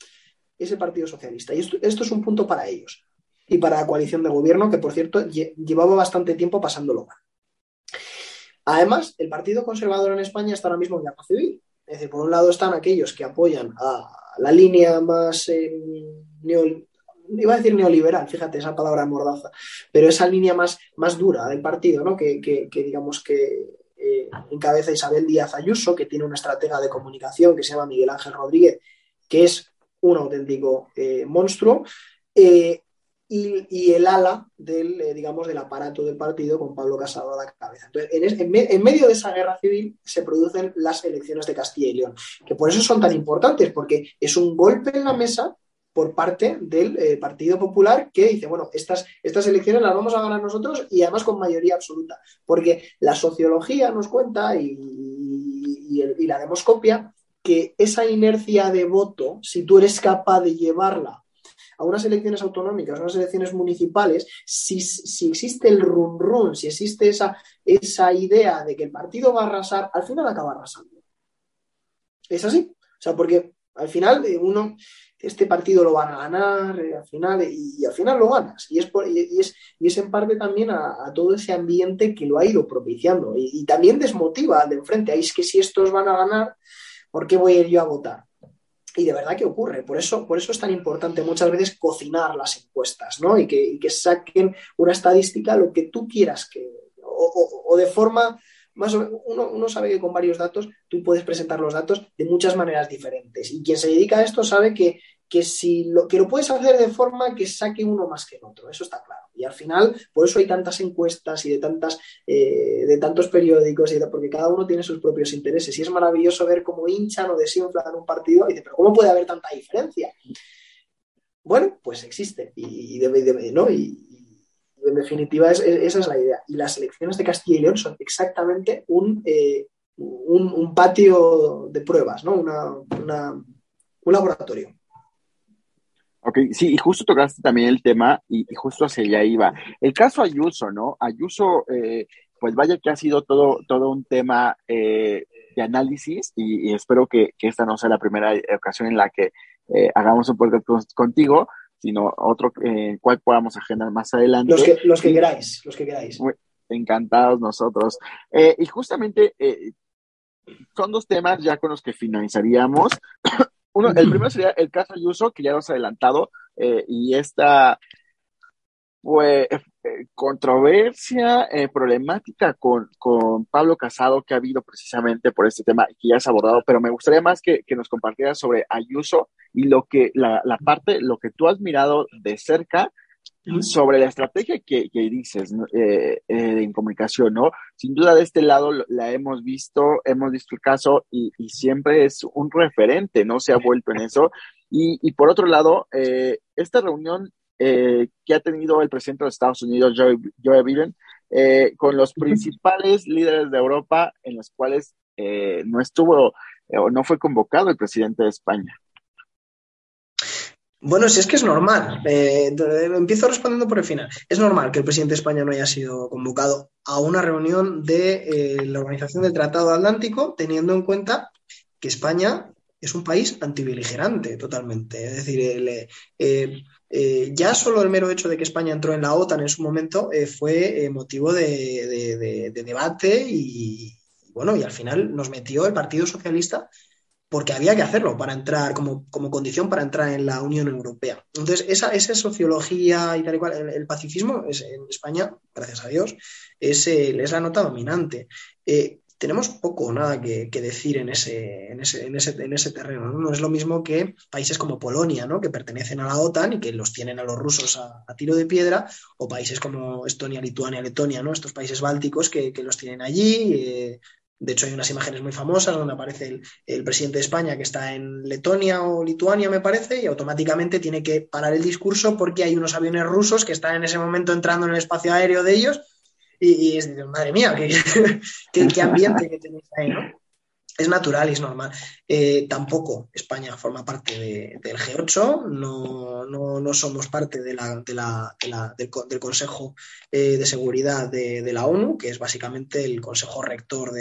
[SPEAKER 2] es el Partido Socialista. Y esto, es un punto para ellos y para la coalición de gobierno, que por cierto llevaba bastante tiempo pasándolo mal. Además, el Partido Conservador en España está ahora mismo en guerra civil. Es decir, por un lado están aquellos que apoyan a la línea más eh, iba a decir neoliberal, fíjate esa palabra mordaza, pero esa línea más, más dura del partido, ¿no? que, digamos que eh, encabeza Isabel Díaz Ayuso, que tiene una estratega de comunicación que se llama Miguel Ángel Rodríguez, que es un auténtico eh, monstruo, y, el ala del, digamos, del aparato del partido con Pablo Casado a la cabeza. Entonces, en, medio de esa guerra civil se producen las elecciones de Castilla y León, que por eso son tan importantes, porque es un golpe en la mesa por parte del eh, Partido Popular que dice, bueno, estas, estas elecciones las vamos a ganar nosotros y además con mayoría absoluta, porque la sociología nos cuenta y, y, la demoscopia que esa inercia de voto, si tú eres capaz de llevarla a unas elecciones autonómicas, a unas elecciones municipales, si, si existe el run run, si existe esa, esa idea de que el partido va a arrasar, al final acaba arrasando. Es así. O sea, porque Al final, uno, este partido lo van a ganar, al final, y, al final lo ganas. Y es, y es, y es en parte también a, todo ese ambiente que lo ha ido propiciando. Y, también desmotiva de enfrente. Ahí es que si estos van a ganar, ¿por qué voy a ir yo a votar? Y de verdad que ocurre. Por eso, por eso es tan importante muchas veces cocinar las encuestas, ¿no? Y que, que saquen una estadística lo que tú quieras que. o de forma más uno, uno, sabe que con varios datos tú puedes presentar los datos de muchas maneras diferentes. Y quien se dedica a esto sabe que, que, si lo, que lo puedes hacer de forma que saque uno más que el otro. Eso está claro. Y al final, por eso hay tantas encuestas y de, tantas, eh, de tantos periódicos, y porque cada uno tiene sus propios intereses. Y es maravilloso ver cómo hinchan o desinflan un partido y dice, pero ¿cómo puede haber tanta diferencia? Bueno, pues existe y, debe, ¿no? y, en definitiva, esa es la idea. Y las elecciones de Castilla y León son exactamente un, eh, un, patio de pruebas, ¿no? un laboratorio.
[SPEAKER 1] Ok, sí, y justo tocaste también el tema y, justo hacia allá iba. El caso Ayuso, ¿no? Ayuso, eh, pues vaya que ha sido todo, todo un tema eh, de análisis y, espero que, esta no sea la primera ocasión en la que hagamos un podcast contigo, sino otro en el cual podamos agendar más adelante.
[SPEAKER 2] Los que, los que queráis, los que queráis.
[SPEAKER 1] encantados nosotros. Eh, y justamente eh, son dos temas ya con los que finalizaríamos. Uno, el primero sería el caso Ayuso, que ya hemos adelantado, eh, y esta pues, controversia, eh, problemática con, con, Pablo Casado que ha habido precisamente por este tema que ya has abordado, pero me gustaría más que, que nos compartieras sobre Ayuso y lo que, la, la, parte, lo que tú has mirado de cerca sobre la estrategia que, que dices eh, eh, en comunicación, ¿no? Sin duda de este lado la hemos visto, hemos visto el caso y, y siempre es un referente, ¿no? Se ha vuelto en eso. Y, y por otro lado, esta reunión eh, que ha tenido el presidente de Estados Unidos, Joe, Biden, eh, con los principales líderes de Europa en los cuales eh, no estuvo o no fue convocado el presidente de España.
[SPEAKER 2] Bueno, si es que es normal. empiezo respondiendo por el final. Es normal que el presidente de España no haya sido convocado a una reunión de la Organización del Tratado Atlántico, teniendo en cuenta que España es un país antibeligerante totalmente. Es decir, eh, ya solo el mero hecho de que España entró en la OTAN en su momento eh, fue eh, motivo de, debate y, bueno, y al final nos metió el Partido Socialista porque había que hacerlo para entrar, como, condición para entrar en la Unión Europea. Entonces, esa, esa sociología y tal y cual, el, pacifismo es, en España, gracias a Dios, es, es la nota dominante tenemos poco o nada que, decir en ese, en ese, en ese, en ese terreno. ¿no? es lo mismo que países como Polonia, ¿no? que pertenecen a la OTAN y que los tienen a los rusos a, tiro de piedra, o países como Estonia, Lituania, Letonia, ¿no? estos países bálticos que, los tienen allí. Eh, de hecho, hay unas imágenes muy famosas donde aparece el, presidente de España que está en Letonia o Lituania, me parece, y automáticamente tiene que parar el discurso porque hay unos aviones rusos que están en ese momento entrando en el espacio aéreo de ellos y, es de, madre mía, qué, qué, ambiente que tenéis ahí, ¿no? Es natural y es normal. Eh, tampoco España forma parte del G8, no, no, somos parte del, Consejo eh, de Seguridad de, la ONU, que es básicamente el Consejo Rector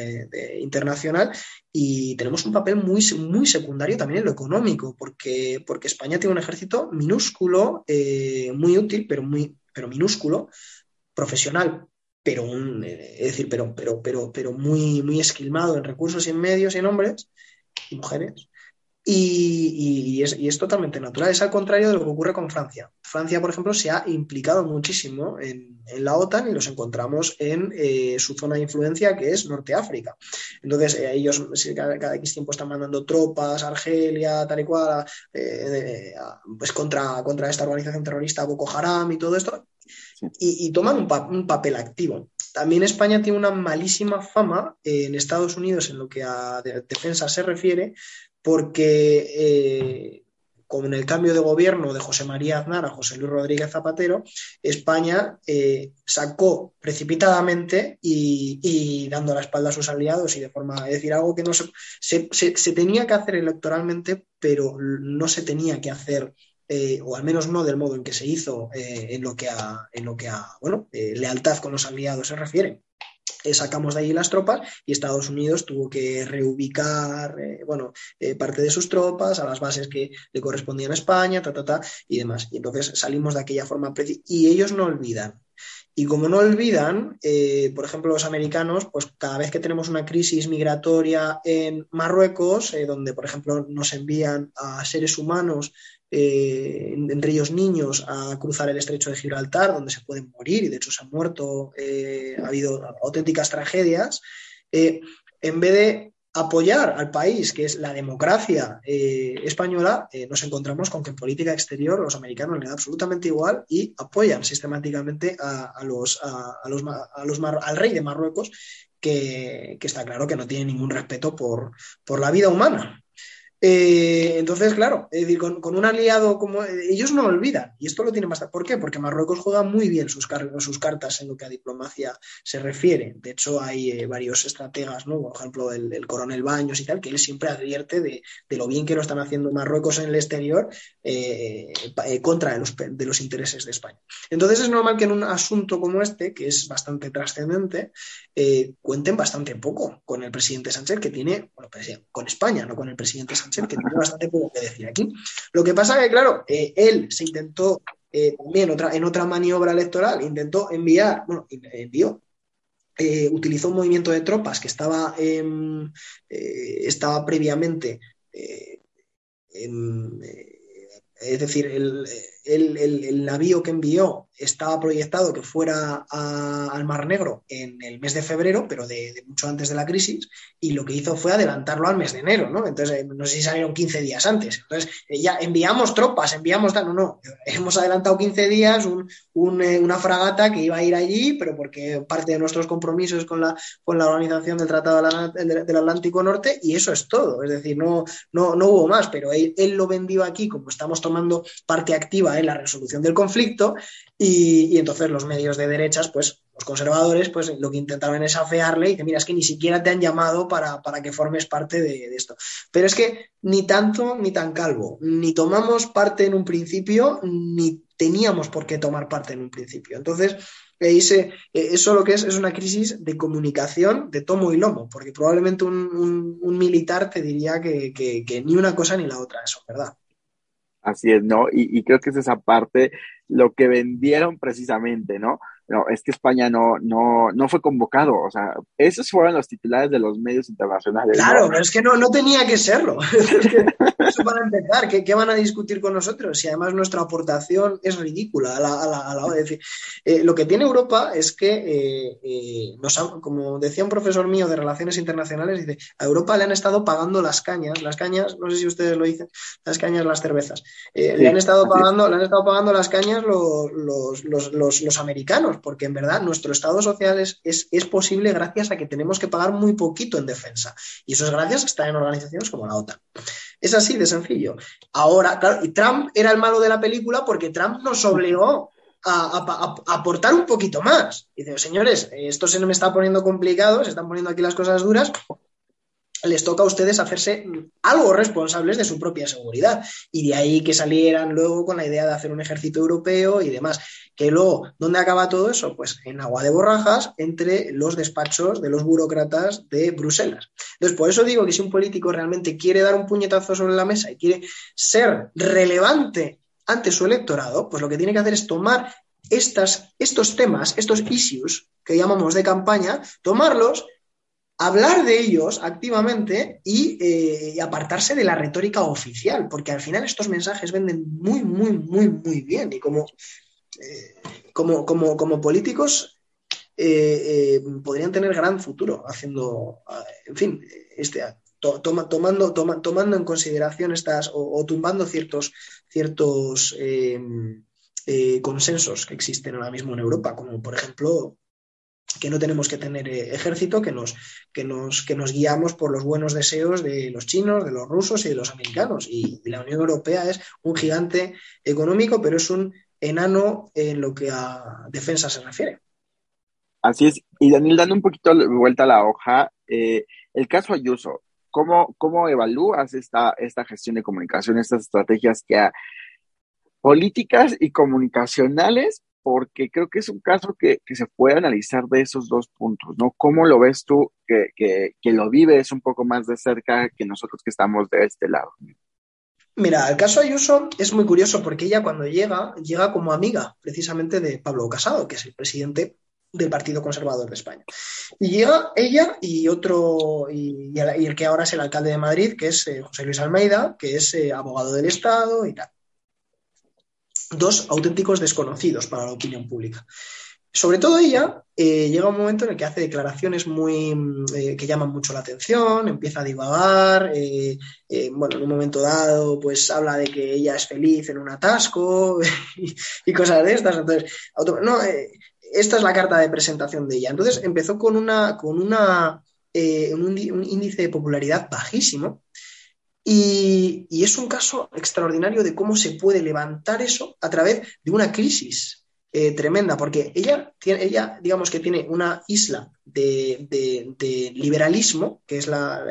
[SPEAKER 2] internacional, y tenemos un papel muy, muy secundario también en lo económico, porque, porque España tiene un ejército minúsculo, eh, muy útil, pero, muy, pero minúsculo, profesional, pero un, eh, es decir, pero, pero, pero, pero muy, muy esquilmado en recursos y en medios y en hombres y mujeres. Y, es, totalmente natural. Es al contrario de lo que ocurre con Francia. Francia, por ejemplo, se ha implicado muchísimo en, la OTAN y los encontramos en eh, su zona de influencia, que es Norte África. Entonces, eh, ellos cada, cada, X tiempo están mandando tropas a Argelia, tal y cual, pues contra, contra esta organización terrorista Boko Haram y todo esto y, toman un, papel activo. También España tiene una malísima fama en Estados Unidos en lo que a defensa se refiere, porque eh, con el cambio de gobierno de José María Aznar a José Luis Rodríguez Zapatero, España eh, sacó precipitadamente y, dando la espalda a sus aliados y de forma, es decir, algo que no se, se tenía que hacer electoralmente, pero no se tenía que hacer eh, o al menos no del modo en que se hizo eh, en, lo que a, en lo que a bueno, eh, lealtad con los aliados se refiere. sacamos de allí las tropas y Estados Unidos tuvo que reubicar bueno, parte de sus tropas a las bases que le correspondían a España, ta, ta, ta, y demás. Y entonces salimos de aquella forma y ellos no olvidan y como no olvidan, por ejemplo, los americanos, pues cada vez que tenemos una crisis migratoria en Marruecos, donde, por ejemplo, nos envían a seres humanos, eh, entre ellos niños, a cruzar el estrecho de Gibraltar, donde se pueden morir, y de hecho se han muerto, ha habido auténticas tragedias, en vez de apoyar al país, que es la democracia eh, española, eh, nos encontramos con que en política exterior los americanos le da absolutamente igual y apoyan sistemáticamente al rey de Marruecos, que, está claro que no tiene ningún respeto por la vida humana. Eh, entonces, claro, con, un aliado como ellos no olvidan, y esto lo tienen bastante. ¿Por qué? Porque Marruecos juega muy bien sus, sus cartas en lo que a diplomacia se refiere. De hecho, hay eh, varios estrategas, ¿no? Por ejemplo, el, coronel Baños y tal, que él siempre advierte de, lo bien que lo están haciendo Marruecos en el exterior eh, contra de los, de los intereses de España. Entonces, es normal que en un asunto como este, que es bastante trascendente, cuenten bastante poco con el presidente Sánchez, que tiene, bueno, pues, con España, no con el presidente Sánchez que tiene bastante poco que decir aquí. Lo que pasa es que, claro, eh, él se intentó eh, también otra, en otra maniobra electoral, intentó enviar, bueno, envió, eh, utilizó un movimiento de tropas que estaba, estaba previamente es decir, el, el, navío que envió estaba proyectado que fuera al Mar Negro en el mes de febrero, pero de, mucho antes de la crisis, y lo que hizo fue adelantarlo al mes de enero, ¿no? Entonces, eh, no sé si salieron 15 días antes. Entonces, eh, ya enviamos tropas, enviamos... No, no, hemos adelantado 15 días eh, una fragata que iba a ir allí, pero porque parte de nuestros compromisos con la, con la organización del Tratado del Atlántico Norte, y eso es todo. Es decir, no, no, no hubo más, pero él, él lo vendió aquí como estamos tomando parte activa en la resolución del conflicto entonces los medios de derechas, pues los conservadores, pues lo que intentaron es afearle y que mira, es que ni siquiera te han llamado para, que formes parte de, esto. Pero es que ni tanto ni tan calvo, ni tomamos parte en un principio, ni teníamos por qué tomar parte en un principio. Entonces, ese, eso lo que es es una crisis de comunicación de tomo y lomo, porque probablemente un, militar te diría que, que, ni una cosa ni la otra, eso, ¿verdad?
[SPEAKER 1] Así es, ¿no? Y, y, creo que es esa parte lo que vendieron precisamente, ¿no? No, es que España no, no, no fue convocado, o sea, esos fueron los titulares de los medios internacionales.
[SPEAKER 2] Claro, pero es que no, no tenía que serlo. eso para empezar, ¿qué, ¿qué, van a discutir con nosotros? Si además nuestra aportación es ridícula a la, a la, a la eh, lo que tiene Europa es que, eh, eh, nos como decía un profesor mío de Relaciones Internacionales, dice, a Europa le han estado pagando las cañas, las cañas, no sé si ustedes lo dicen, las cañas, las cervezas, le, han estado pagando, le han estado pagando las cañas los, los, los, los americanos porque en verdad nuestro Estado social es, es, posible gracias a que tenemos que pagar muy poquito en defensa. Y eso es gracias a estar en organizaciones como la OTAN. Es así de sencillo. Ahora, claro, y Trump era el malo de la película porque Trump nos obligó a, aportar un poquito más. Y dice, señores, esto se me está poniendo complicado, se están poniendo aquí las cosas duras, les toca a ustedes hacerse algo responsables de su propia seguridad. Y de ahí que salieran luego con la idea de hacer un ejército europeo y demás. Que luego, ¿dónde acaba todo eso? Pues en agua de borrajas entre los despachos de los burócratas de Bruselas. Entonces, por eso digo que si un político realmente quiere dar un puñetazo sobre la mesa y quiere ser relevante ante su electorado, pues lo que tiene que hacer es tomar estas, estos temas, estos issues que llamamos de campaña, tomarlos hablar de ellos activamente eh, y, apartarse de la retórica oficial, porque al final estos mensajes venden muy, muy, muy, muy bien. Y como, eh, como, como, como, políticos eh, podrían tener gran futuro haciendo, en fin, este, tomando, tomando en consideración estas o, tumbando ciertos, ciertos consensos que existen ahora mismo en Europa, como por ejemplo que no tenemos que tener eh, ejército, que nos, que, nos, que nos guiamos por los buenos deseos de los chinos, de los rusos y de los americanos. Y, la Unión Europea es un gigante económico, pero es un enano en lo que a defensa se refiere.
[SPEAKER 1] Así es. Y Daniel, dando un poquito vuelta a la hoja, eh, el caso Ayuso, ¿cómo, cómo evalúas esta, esta gestión de comunicación, estas estrategias que políticas y comunicacionales porque creo que es un caso que, se puede analizar de esos dos puntos, ¿no? ¿Cómo lo ves tú que, que, lo vives un poco más de cerca que nosotros que estamos de este lado?
[SPEAKER 2] Mira, el caso Ayuso es muy curioso porque ella cuando llega, llega como amiga precisamente de Pablo Casado, que es el presidente del Partido Conservador de España. Y llega ella y otro, y, el, que ahora es el alcalde de Madrid, que es eh, José Luis Almeida, que es eh, abogado del Estado y tal. Dos auténticos desconocidos para la opinión pública. Sobre todo ella eh, llega un momento en el que hace declaraciones muy que llaman mucho la atención, empieza a divagar, bueno, en un momento dado, pues habla de que ella es feliz en un atasco y, cosas de estas. Entonces, no, esta es la carta de presentación de ella. Entonces empezó con, una, con una, eh, un, índice de popularidad bajísimo y, es un caso extraordinario de cómo se puede levantar eso a través de una crisis eh, tremenda, porque ella, tiene, ella, digamos que tiene una isla de, liberalismo, que es la,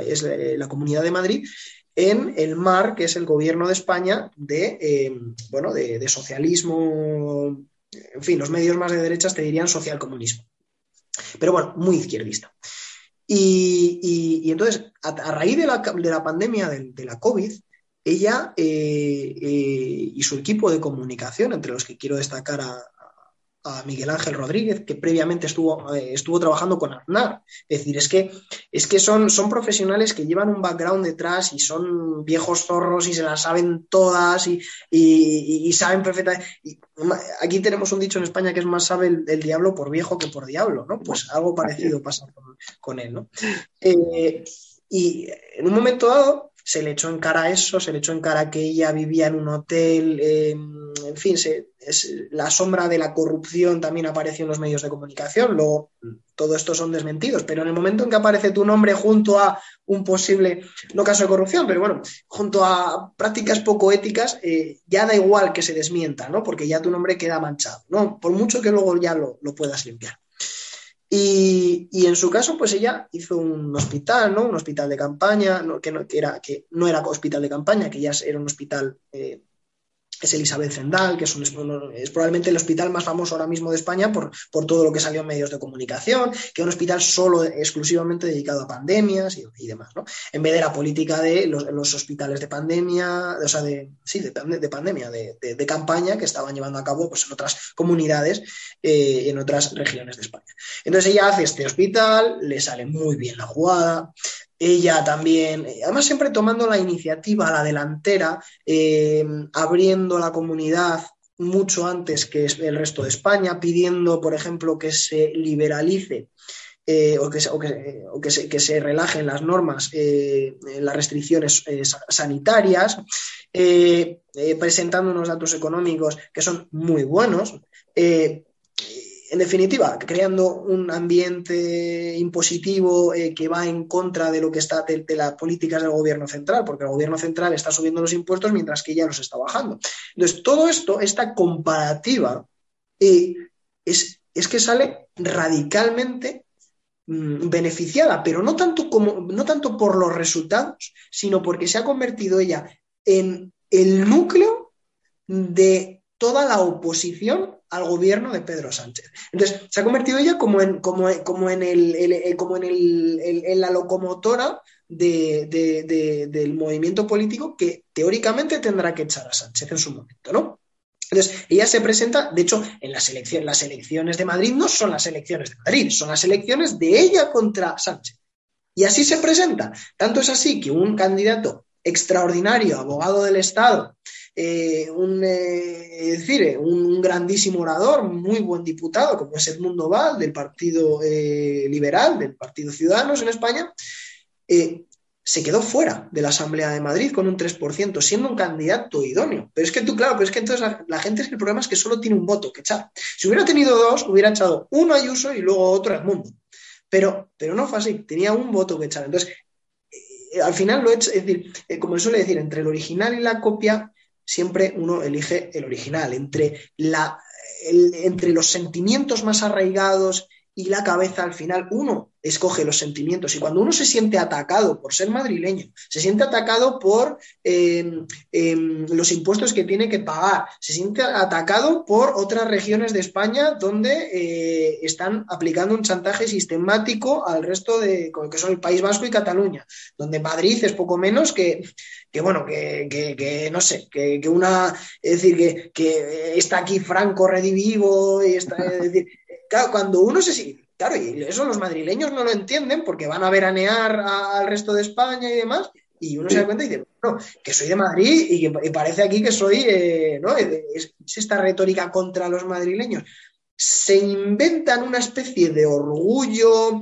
[SPEAKER 2] Comunidad de Madrid, en el mar, que es el gobierno de España, de, eh, bueno, de socialismo en fin, los medios más de derechas te dirían socialcomunismo. Pero bueno, muy izquierdista. Y, entonces, a, raíz de la, pandemia de, la COVID, ella eh, eh, y su equipo de comunicación, entre los que quiero destacar a, a Miguel Ángel Rodríguez, que previamente estuvo, eh, estuvo trabajando con Aznar. Es decir, es que, es que son, son profesionales que llevan un background detrás y son viejos zorros y se las saben todas y, saben perfectamente. aquí tenemos un dicho en España que es más sabe el, diablo por viejo que por diablo, ¿no? Pues algo parecido pasa con, él, ¿no? Eh, y en un momento dado, se le echó en cara eso, se le echó en cara que ella vivía en un hotel, em, en fin, es, la sombra de la corrupción también apareció en los medios de comunicación, luego todo esto son desmentidos, pero en el momento en que aparece tu nombre junto a un posible, no caso de corrupción, pero bueno, junto a prácticas poco éticas, eh, ya da igual que se desmienta, ¿no? Porque ya tu nombre queda manchado, ¿no? Por mucho que luego ya lo puedas limpiar. Y, en su caso, pues ella hizo un hospital, ¿no? Un hospital de campaña, que, no, era, que no era hospital de campaña, que ya era un hospital eh, es Elizabeth Zendal, que es, es, probablemente el hospital más famoso ahora mismo de España por, todo lo que salió en medios de comunicación, que es un hospital solo, exclusivamente dedicado a pandemias y, demás, ¿no? En vez de la política de los, hospitales de pandemia, o sea, de, sí, de, pandemia, de, campaña que estaban llevando a cabo pues, en otras comunidades, eh, en otras regiones de España. Entonces ella hace este hospital, le sale muy bien la jugada, ella también, además siempre tomando la iniciativa la delantera, eh, abriendo la comunidad mucho antes que el resto de España, pidiendo, por ejemplo, que se liberalice eh, o, que, se, que, se, relajen las normas, eh, las restricciones sanitarias, presentando unos datos económicos que son muy buenos en definitiva, creando un ambiente impositivo eh, que va en contra de lo que está de, las políticas del gobierno central, porque el gobierno central está subiendo los impuestos mientras que ella los está bajando. Entonces, todo esto, esta comparativa, eh, es, que sale radicalmente mm, beneficiada, pero no tanto, como, no tanto por los resultados, sino porque se ha convertido ella en el núcleo de toda la oposición al gobierno de Pedro Sánchez. Entonces, se ha convertido ella como en, como, en, el, como en, el, la locomotora del movimiento político que teóricamente tendrá que echar a Sánchez en su momento, ¿no? Entonces, ella se presenta, de hecho, en las elecciones, las elecciones de Madrid no son las elecciones de Madrid, son las elecciones de ella contra Sánchez. Y así se presenta. Tanto es así que un candidato extraordinario, abogado del Estado, eh, un, eh, decir, eh, un, grandísimo orador, muy buen diputado, como es Edmundo Val, del Partido Liberal, del Partido Ciudadanos en España, se quedó fuera de la Asamblea de Madrid con un 3%, siendo un candidato idóneo. Pero es que tú, claro, pero es que entonces la, gente es que el problema es que solo tiene un voto que echar. Si hubiera tenido dos, hubiera echado uno a Ayuso y luego otro a Edmundo. Pero, pero no fue así, tenía un voto que echar. Entonces, al final lo he hecho, es decir, como suele decir, entre el original y la copia siempre uno elige el original, entre, la, entre los sentimientos más arraigados y la cabeza al final uno escoge los sentimientos. Y cuando uno se siente atacado por ser madrileño, se siente atacado por em, em, los impuestos que tiene que pagar, se siente atacado por otras regiones de España donde eh, están aplicando un chantaje sistemático al resto de, que son el País Vasco y Cataluña, donde Madrid es poco menos que, que bueno, que, no sé, que, una, es decir, que, está aquí Franco redivivo y está, es decir, Claro, cuando uno se claro, y eso los madrileños no lo entienden porque van a veranear al resto de España y demás, y uno se da cuenta y dice, bueno, que soy de Madrid y que parece aquí que soy, eh, ¿no? Es, esta retórica contra los madrileños. Se inventan una especie de orgullo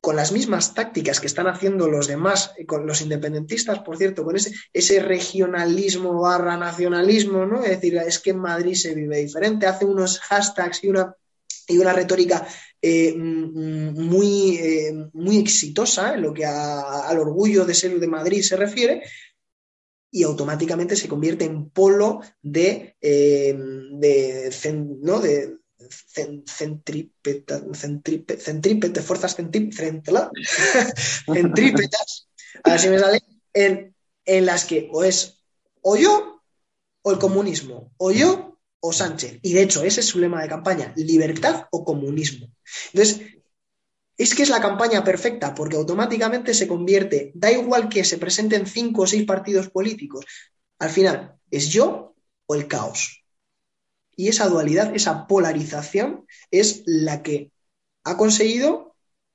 [SPEAKER 2] con las mismas tácticas que están haciendo los demás, eh, con los independentistas, por cierto, con ese, ese regionalismo barra nacionalismo, ¿no? Es decir, es que en Madrid se vive diferente, hace unos hashtags y una y una retórica eh, mm, muy, eh, muy exitosa en lo que al orgullo de ser de Madrid se refiere, y automáticamente se convierte en polo de, eh, de, ¿no? de centrípetas, fuerzas centrípetas, así me sale, en, en las que o es o yo o el comunismo, o yo o Sánchez. Y de hecho, ese es su lema de campaña, libertad o comunismo. Entonces, es que es la campaña perfecta porque automáticamente se convierte, da igual que se presenten cinco o seis partidos políticos, al final es yo o el caos. Y esa dualidad, esa polarización es la que ha conseguido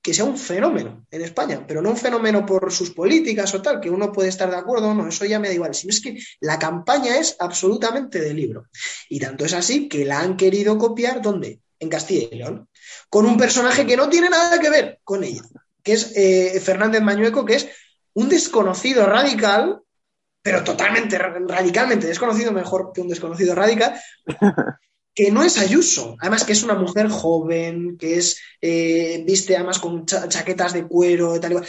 [SPEAKER 2] que sea un fenómeno en España, pero no un fenómeno por sus políticas o tal, que uno puede estar de acuerdo no, eso ya me da igual, sino es que la campaña es absolutamente de libro. Y tanto es así que la han querido copiar, ¿dónde? En Castilla y León, con un personaje que no tiene nada que ver con ella, que es eh, Fernández Mañueco, que es un desconocido radical, pero totalmente, radicalmente desconocido, mejor que un desconocido radical, que no es Ayuso, además que es una mujer joven, que es eh, viste además con chaquetas de cuero tal y cual.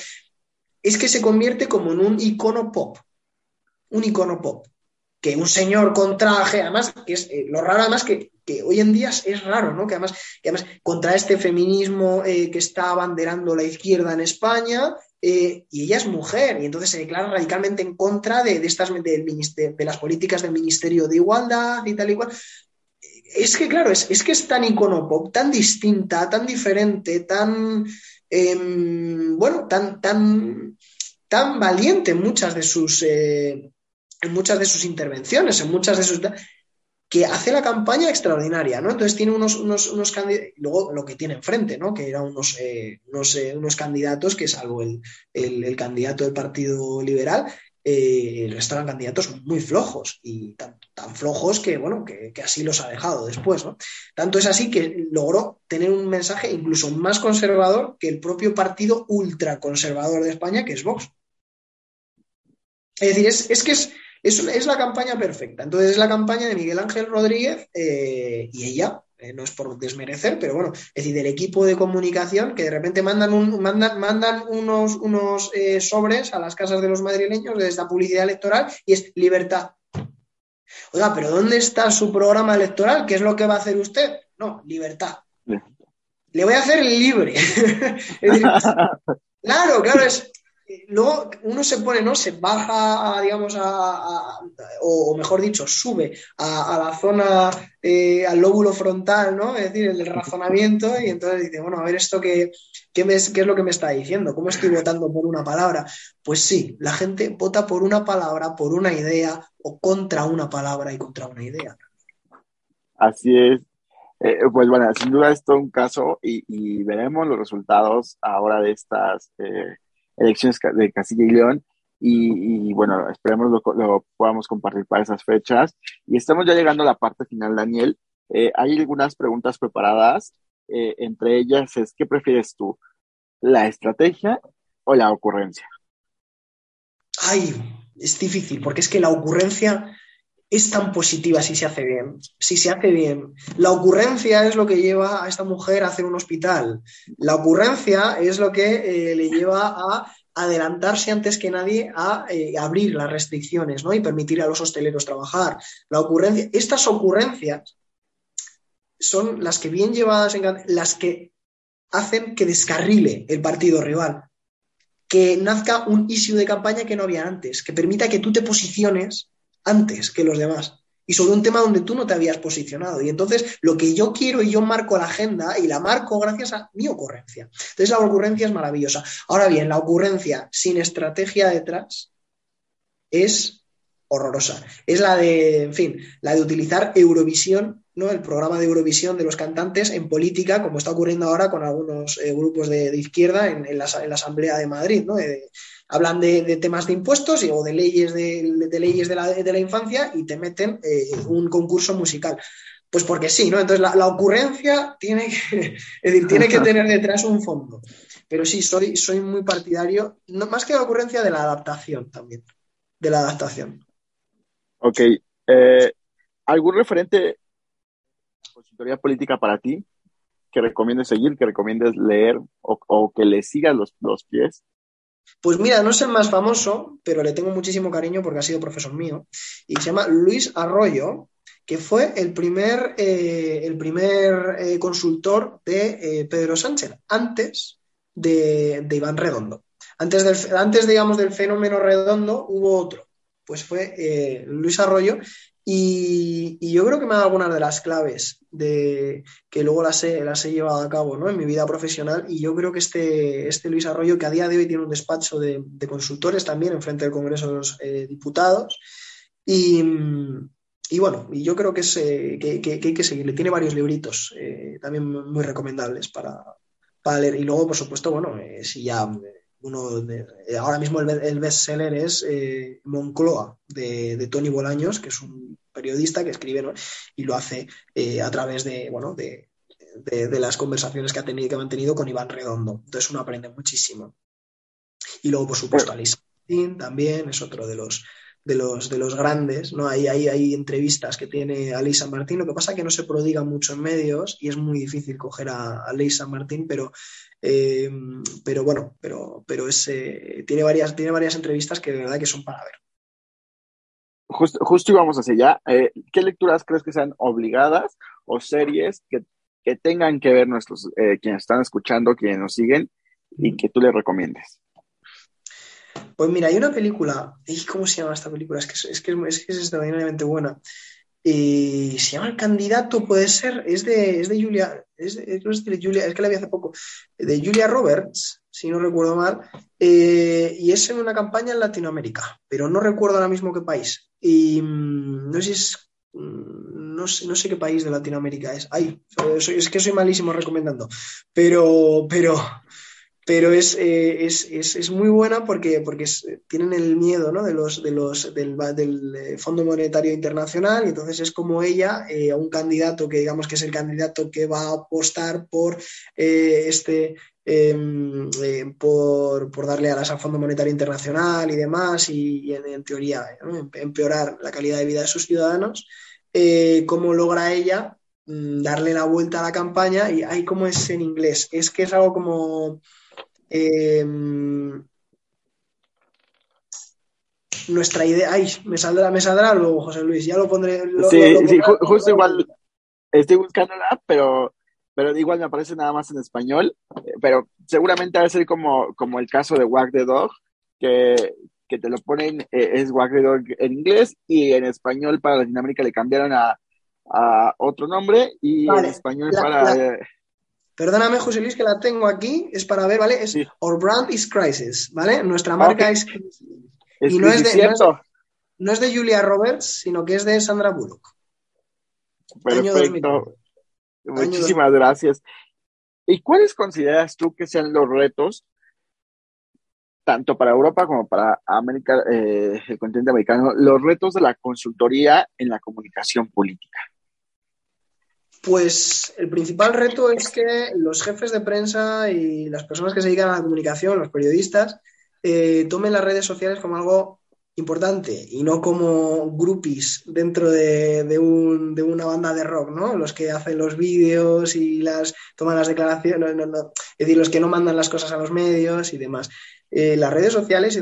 [SPEAKER 2] Es que se convierte como en un icono pop, un icono pop. Que un señor con traje, además, que es eh, lo raro, además, que, hoy en día es raro, ¿no? Que además, que además contra este feminismo eh, que está abanderando la izquierda en España, y ella es mujer, y entonces se declara radicalmente en contra de, estas de, de, las políticas del Ministerio de Igualdad y tal y cual es que, claro, es, que es tan iconopop, tan distinta, tan diferente, tan, em, bueno, tan, tan, tan valiente en muchas de sus, eh, en muchas de sus intervenciones, en muchas de sus que hace la campaña extraordinaria, ¿no? Entonces tiene unos, unos, unos candidatos, luego lo que tiene enfrente, ¿no? Que eran unos, eh, unos, candidatos, que salvo el, el, candidato del Partido Liberal, eh, eran candidatos muy flojos y tan, tan flojos que, bueno, que, así los ha dejado después, ¿no? Tanto es así que logró tener un mensaje incluso más conservador que el propio partido ultraconservador de España, que es Vox. Es decir, es, que es, es, la campaña perfecta. Entonces es la campaña de Miguel Ángel Rodríguez eh, y ella, eh, no es por desmerecer, pero bueno, es decir, del equipo de comunicación que de repente mandan, un, mandan, mandan unos, unos eh, sobres a las casas de los madrileños de esta publicidad electoral y es libertad. Oiga, pero ¿dónde está su programa electoral? ¿Qué es lo que va a hacer usted? No, libertad. Le voy a hacer libre. claro, claro, es, luego uno se pone, ¿no? Se baja, digamos, a, o, mejor dicho, sube a, la zona, eh, al lóbulo frontal, ¿no? Es decir, el razonamiento, y entonces dice, bueno, a ver esto qué, qué, es lo que me está diciendo, ¿cómo estoy votando por una palabra? Pues sí, la gente vota por una palabra, por una idea, o contra una palabra y contra una idea.
[SPEAKER 1] Así es. Eh, pues bueno, sin duda esto es un caso y, veremos los resultados ahora de estas eh, elecciones de Castilla y León. Y, bueno, esperemos lo, lo, podamos compartir para esas fechas. Y estamos ya llegando a la parte final, Daniel. Eh, hay algunas preguntas preparadas. Eh, entre ellas es, ¿qué prefieres tú? ¿La estrategia o la ocurrencia?
[SPEAKER 2] Ay, es difícil, porque es que la ocurrencia es tan positiva si se hace bien. Si se hace bien. La ocurrencia es lo que lleva a esta mujer a hacer un hospital. La ocurrencia es lo que eh, le lleva a adelantarse antes que nadie a eh, abrir las restricciones ¿no? y permitir a los hosteleros trabajar. La ocurrencia, estas ocurrencias son las que bien llevadas, en, las que hacen que descarrile el partido rival, que nazca un issue de campaña que no había antes, que permita que tú te posiciones antes que los demás y sobre un tema donde tú no te habías posicionado. Y entonces lo que yo quiero y yo marco la agenda y la marco gracias a mi ocurrencia. Entonces la ocurrencia es maravillosa. Ahora bien, la ocurrencia sin estrategia detrás es horrorosa. Es la de, en fin, la de utilizar Eurovisión, ¿no? El programa de Eurovisión de los cantantes en política, como está ocurriendo ahora con algunos eh, grupos de, izquierda en, la, Asamblea de Madrid, ¿no? Hablan de, temas de impuestos o de leyes de, leyes de la, infancia y te meten eh, un concurso musical. Pues porque sí, ¿no? Entonces la, ocurrencia tiene que, tiene que tener detrás un fondo. Pero sí, soy, soy muy partidario, no, más que la ocurrencia, de la adaptación también. De la adaptación.
[SPEAKER 1] Ok. Eh, ¿Algún referente consultoría política para ti que recomiendes seguir, que recomiendes leer o, que le sigas los, los pies?
[SPEAKER 2] Pues mira, no es el más famoso, pero le tengo muchísimo cariño porque ha sido profesor mío. Y se llama Luis Arroyo, que fue el primer, eh, el primer eh, consultor de eh, Pedro Sánchez, antes de, Iván Redondo. Antes, del, antes, digamos, del fenómeno redondo hubo otro, pues fue Luis Arroyo y, yo creo que me ha dado algunas de las claves de que luego las he, las he llevado a cabo ¿no? en mi vida profesional. Y yo creo que este, este Luis Arroyo, que a día de hoy tiene un despacho de, consultores también en frente del Congreso de los eh, Diputados. Y, bueno, y yo creo que, es, eh, que, que, hay que seguirle. Tiene varios libritos eh, también muy recomendables para, para, leer. Y luego, por supuesto, bueno, si ya uno de, ahora mismo el, el bestseller es eh, Moncloa de, Tony Bolaños, que es un periodista que escribe y lo hace eh, a través de, bueno, de, las conversaciones que ha tenido que ha mantenido con Iván Redondo. Entonces uno aprende muchísimo. Y luego, por supuesto, Alice también es otro de los de los, de los grandes, ¿no? Hay, hay, hay entrevistas que tiene a Ley San Martín, lo que pasa es que no se prodiga mucho en medios y es muy difícil coger a, a Ley San Martín, pero, eh, pero bueno, pero, pero es, eh, tiene, varias, tiene varias entrevistas que de verdad que son para ver.
[SPEAKER 1] Justo, justo íbamos hacia allá. Eh, ¿Qué lecturas crees que sean obligadas o series que, que tengan que ver nuestros, quienes están escuchando, quienes nos siguen y que tú les recomiendes?
[SPEAKER 2] Pues mira, hay una película, ¿cómo se llama esta película? Es que es, extraordinariamente buena. se llama El Candidato, puede ser, es de, es de Julia, es, de, Julia, que la vi hace poco, de Julia Roberts, si no recuerdo mal, eh, y es en una campaña en Latinoamérica, pero no recuerdo ahora mismo qué país. Y mm, no sé si es mm, no sé, no sé qué país de Latinoamérica es. Ay, es que soy malísimo recomendando. Pero, pero, pero es, eh, es, es, es, muy buena porque, porque tienen el miedo ¿no? de los, de los, del, del, eh, Fondo Monetario Internacional y entonces es como ella, eh, un candidato que digamos que es el candidato que va a apostar por este em, por, por, darle alas al Fondo Monetario Internacional y demás y, en, teoría empeorar la calidad de vida de sus ciudadanos, cómo logra ella mm, darle la vuelta a la campaña y hay como es en inglés, es que es algo como Em, nuestra idea. Ay, me saldrá, me saldrá luego, José Luis, ya lo pondré.
[SPEAKER 1] sí, sí justo igual. Estoy buscando la pero, pero igual me aparece nada más en español. Eh, pero seguramente va a ser como, como el caso de Wag the Dog, que, que te lo ponen, eh, es Wag the Dog en inglés y en español para Latinoamérica le cambiaron a, a otro nombre y en español para. Eh,
[SPEAKER 2] Perdóname, José Luis, que la tengo aquí, es para ver, ¿vale? Es Our Brand is Crisis, ¿vale? Nuestra marca es Y no es, de, no es, de, Julia Roberts, sino que es de Sandra Bullock.
[SPEAKER 1] Perfecto. Muchísimas gracias. ¿Y cuáles consideras tú que sean los retos, tanto para Europa como para América, eh, el continente americano, los retos de la consultoría en la comunicación política?
[SPEAKER 2] Pues el principal reto es que los jefes de prensa y las personas que se dedican a la comunicación, los periodistas, eh, tomen las redes sociales como algo importante y no como groupies dentro de, una banda de rock, ¿no? Los que hacen los vídeos y las toman las declaraciones, es decir, los que no mandan las cosas a los medios y demás. Eh, las redes sociales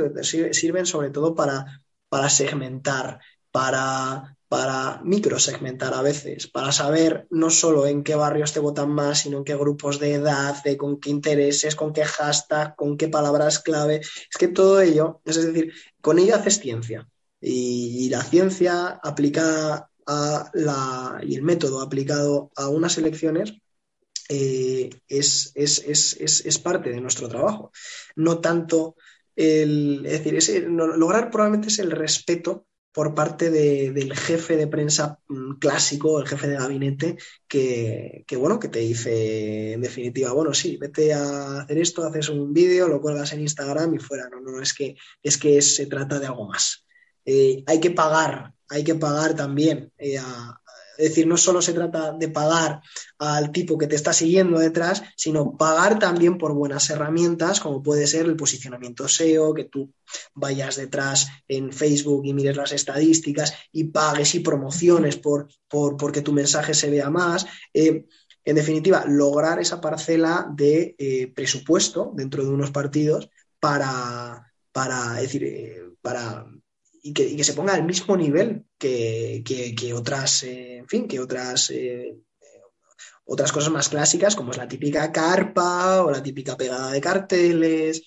[SPEAKER 2] sirven sobre todo para segmentar, para para microsegmentar a veces, para saber no solo en qué barrios te votan más, sino en qué grupos de edad, de con qué intereses, con qué hashtag, con qué palabras clave. Es que todo ello, es decir, con ello haces ciencia. Y, la ciencia aplicada a la, y el método aplicado a unas elecciones eh, es, es, parte de nuestro trabajo. No tanto el, es decir, lograr probablemente es el respeto por parte del jefe de prensa mm, clásico, el jefe de gabinete, que, bueno, que te dice en definitiva, bueno, sí, vete a hacer esto, haces un vídeo, lo cuelgas en Instagram y fuera. No, no, es que, es que se trata de algo más. Eh, hay que pagar, hay que pagar también eh, a, es decir, no solo se trata de pagar al tipo que te está siguiendo detrás, sino pagar también por buenas herramientas, como puede ser el posicionamiento SEO, que tú vayas detrás en Facebook y mires las estadísticas y pagues y promociones por, por porque tu mensaje se vea más. Eh, en definitiva, lograr esa parcela de eh, presupuesto dentro de unos partidos para, para, decir, eh, para y que, se ponga al mismo nivel que, otras, eh, en fin, que otras, eh, otras cosas más clásicas, como es la típica carpa o la típica pegada de carteles,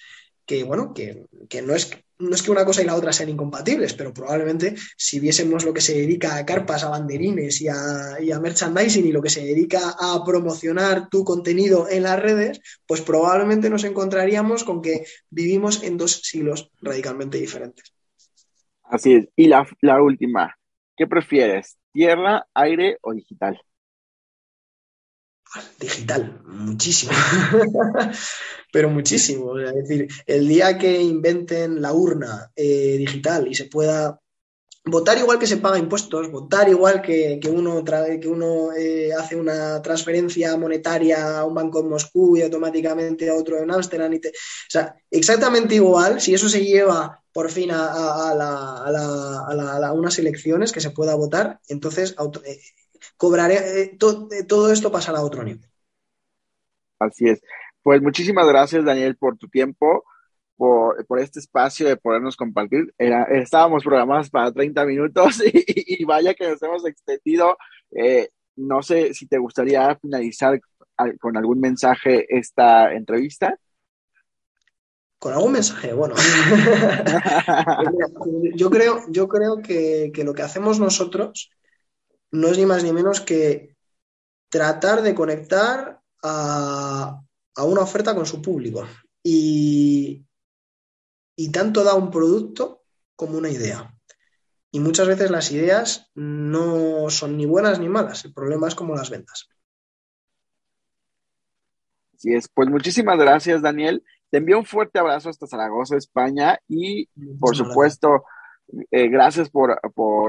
[SPEAKER 2] que bueno, que, no es no es que una cosa y la otra sean incompatibles, pero probablemente si viésemos lo que se dedica a carpas, a banderines y a, y a, merchandising y lo que se dedica a promocionar tu contenido en las redes, pues probablemente nos encontraríamos con que vivimos en dos siglos radicalmente diferentes.
[SPEAKER 1] Así es. Y la, última, ¿qué prefieres? ¿Tierra, aire o digital?
[SPEAKER 2] Digital, muchísimo. Pero muchísimo. Es decir, el día que inventen la urna eh, digital y se pueda votar igual que se paga impuestos, votar igual que, uno, que uno eh, hace una transferencia monetaria a un banco en Moscú y automáticamente a otro en Ámsterdam. o sea, exactamente igual, si eso se lleva por fin a, unas elecciones que se pueda votar, entonces eh, cobraré, eh, todo esto pasará a otro nivel.
[SPEAKER 1] Así es. Pues muchísimas gracias, Daniel, por tu tiempo por, este espacio de podernos compartir. Estábamos programados para 30 minutos y, vaya que nos hemos extendido. Eh, no sé si te gustaría finalizar con algún mensaje esta entrevista.
[SPEAKER 2] Con algún mensaje, bueno. yo creo, yo creo que, que, lo que hacemos nosotros no es ni más ni menos que tratar de conectar a, a una oferta con su público. Y, y tanto da un producto como una idea. Y muchas veces las ideas no son ni buenas ni malas, el problema es como las ventas.
[SPEAKER 1] Así es, pues muchísimas gracias Daniel. Te envío un fuerte abrazo hasta Zaragoza, España y por supuesto, eh, gracias por,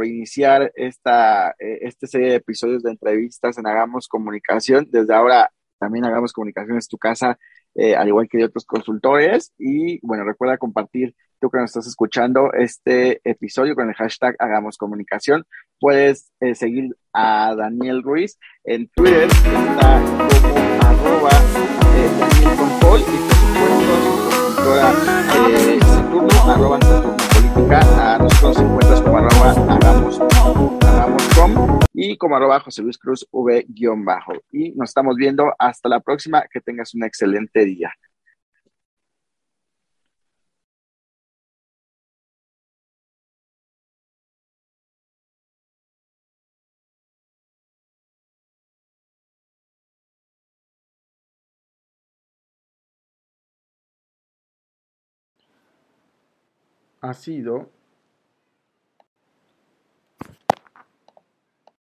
[SPEAKER 1] iniciar esta, eh, esta serie de episodios de entrevistas en Hagamos Comunicación. Desde ahora también Hagamos Comunicación es tu casa eh, al igual que de otros consultores. Y bueno, recuerda compartir tú que nos estás escuchando este episodio con el hashtag Hagamos Comunicación. Puedes eh, seguir a Daniel Ruiz en Twitter, está como arroba eh, Daniel Control y por supuesto su consultora arroba Política. A nosotros nos encuentras como arroba Hagamos, hagamos com y como arroba José Luis Cruz V-bajo. Y nos estamos viendo hasta la próxima. Que tengas un excelente día. Ha sido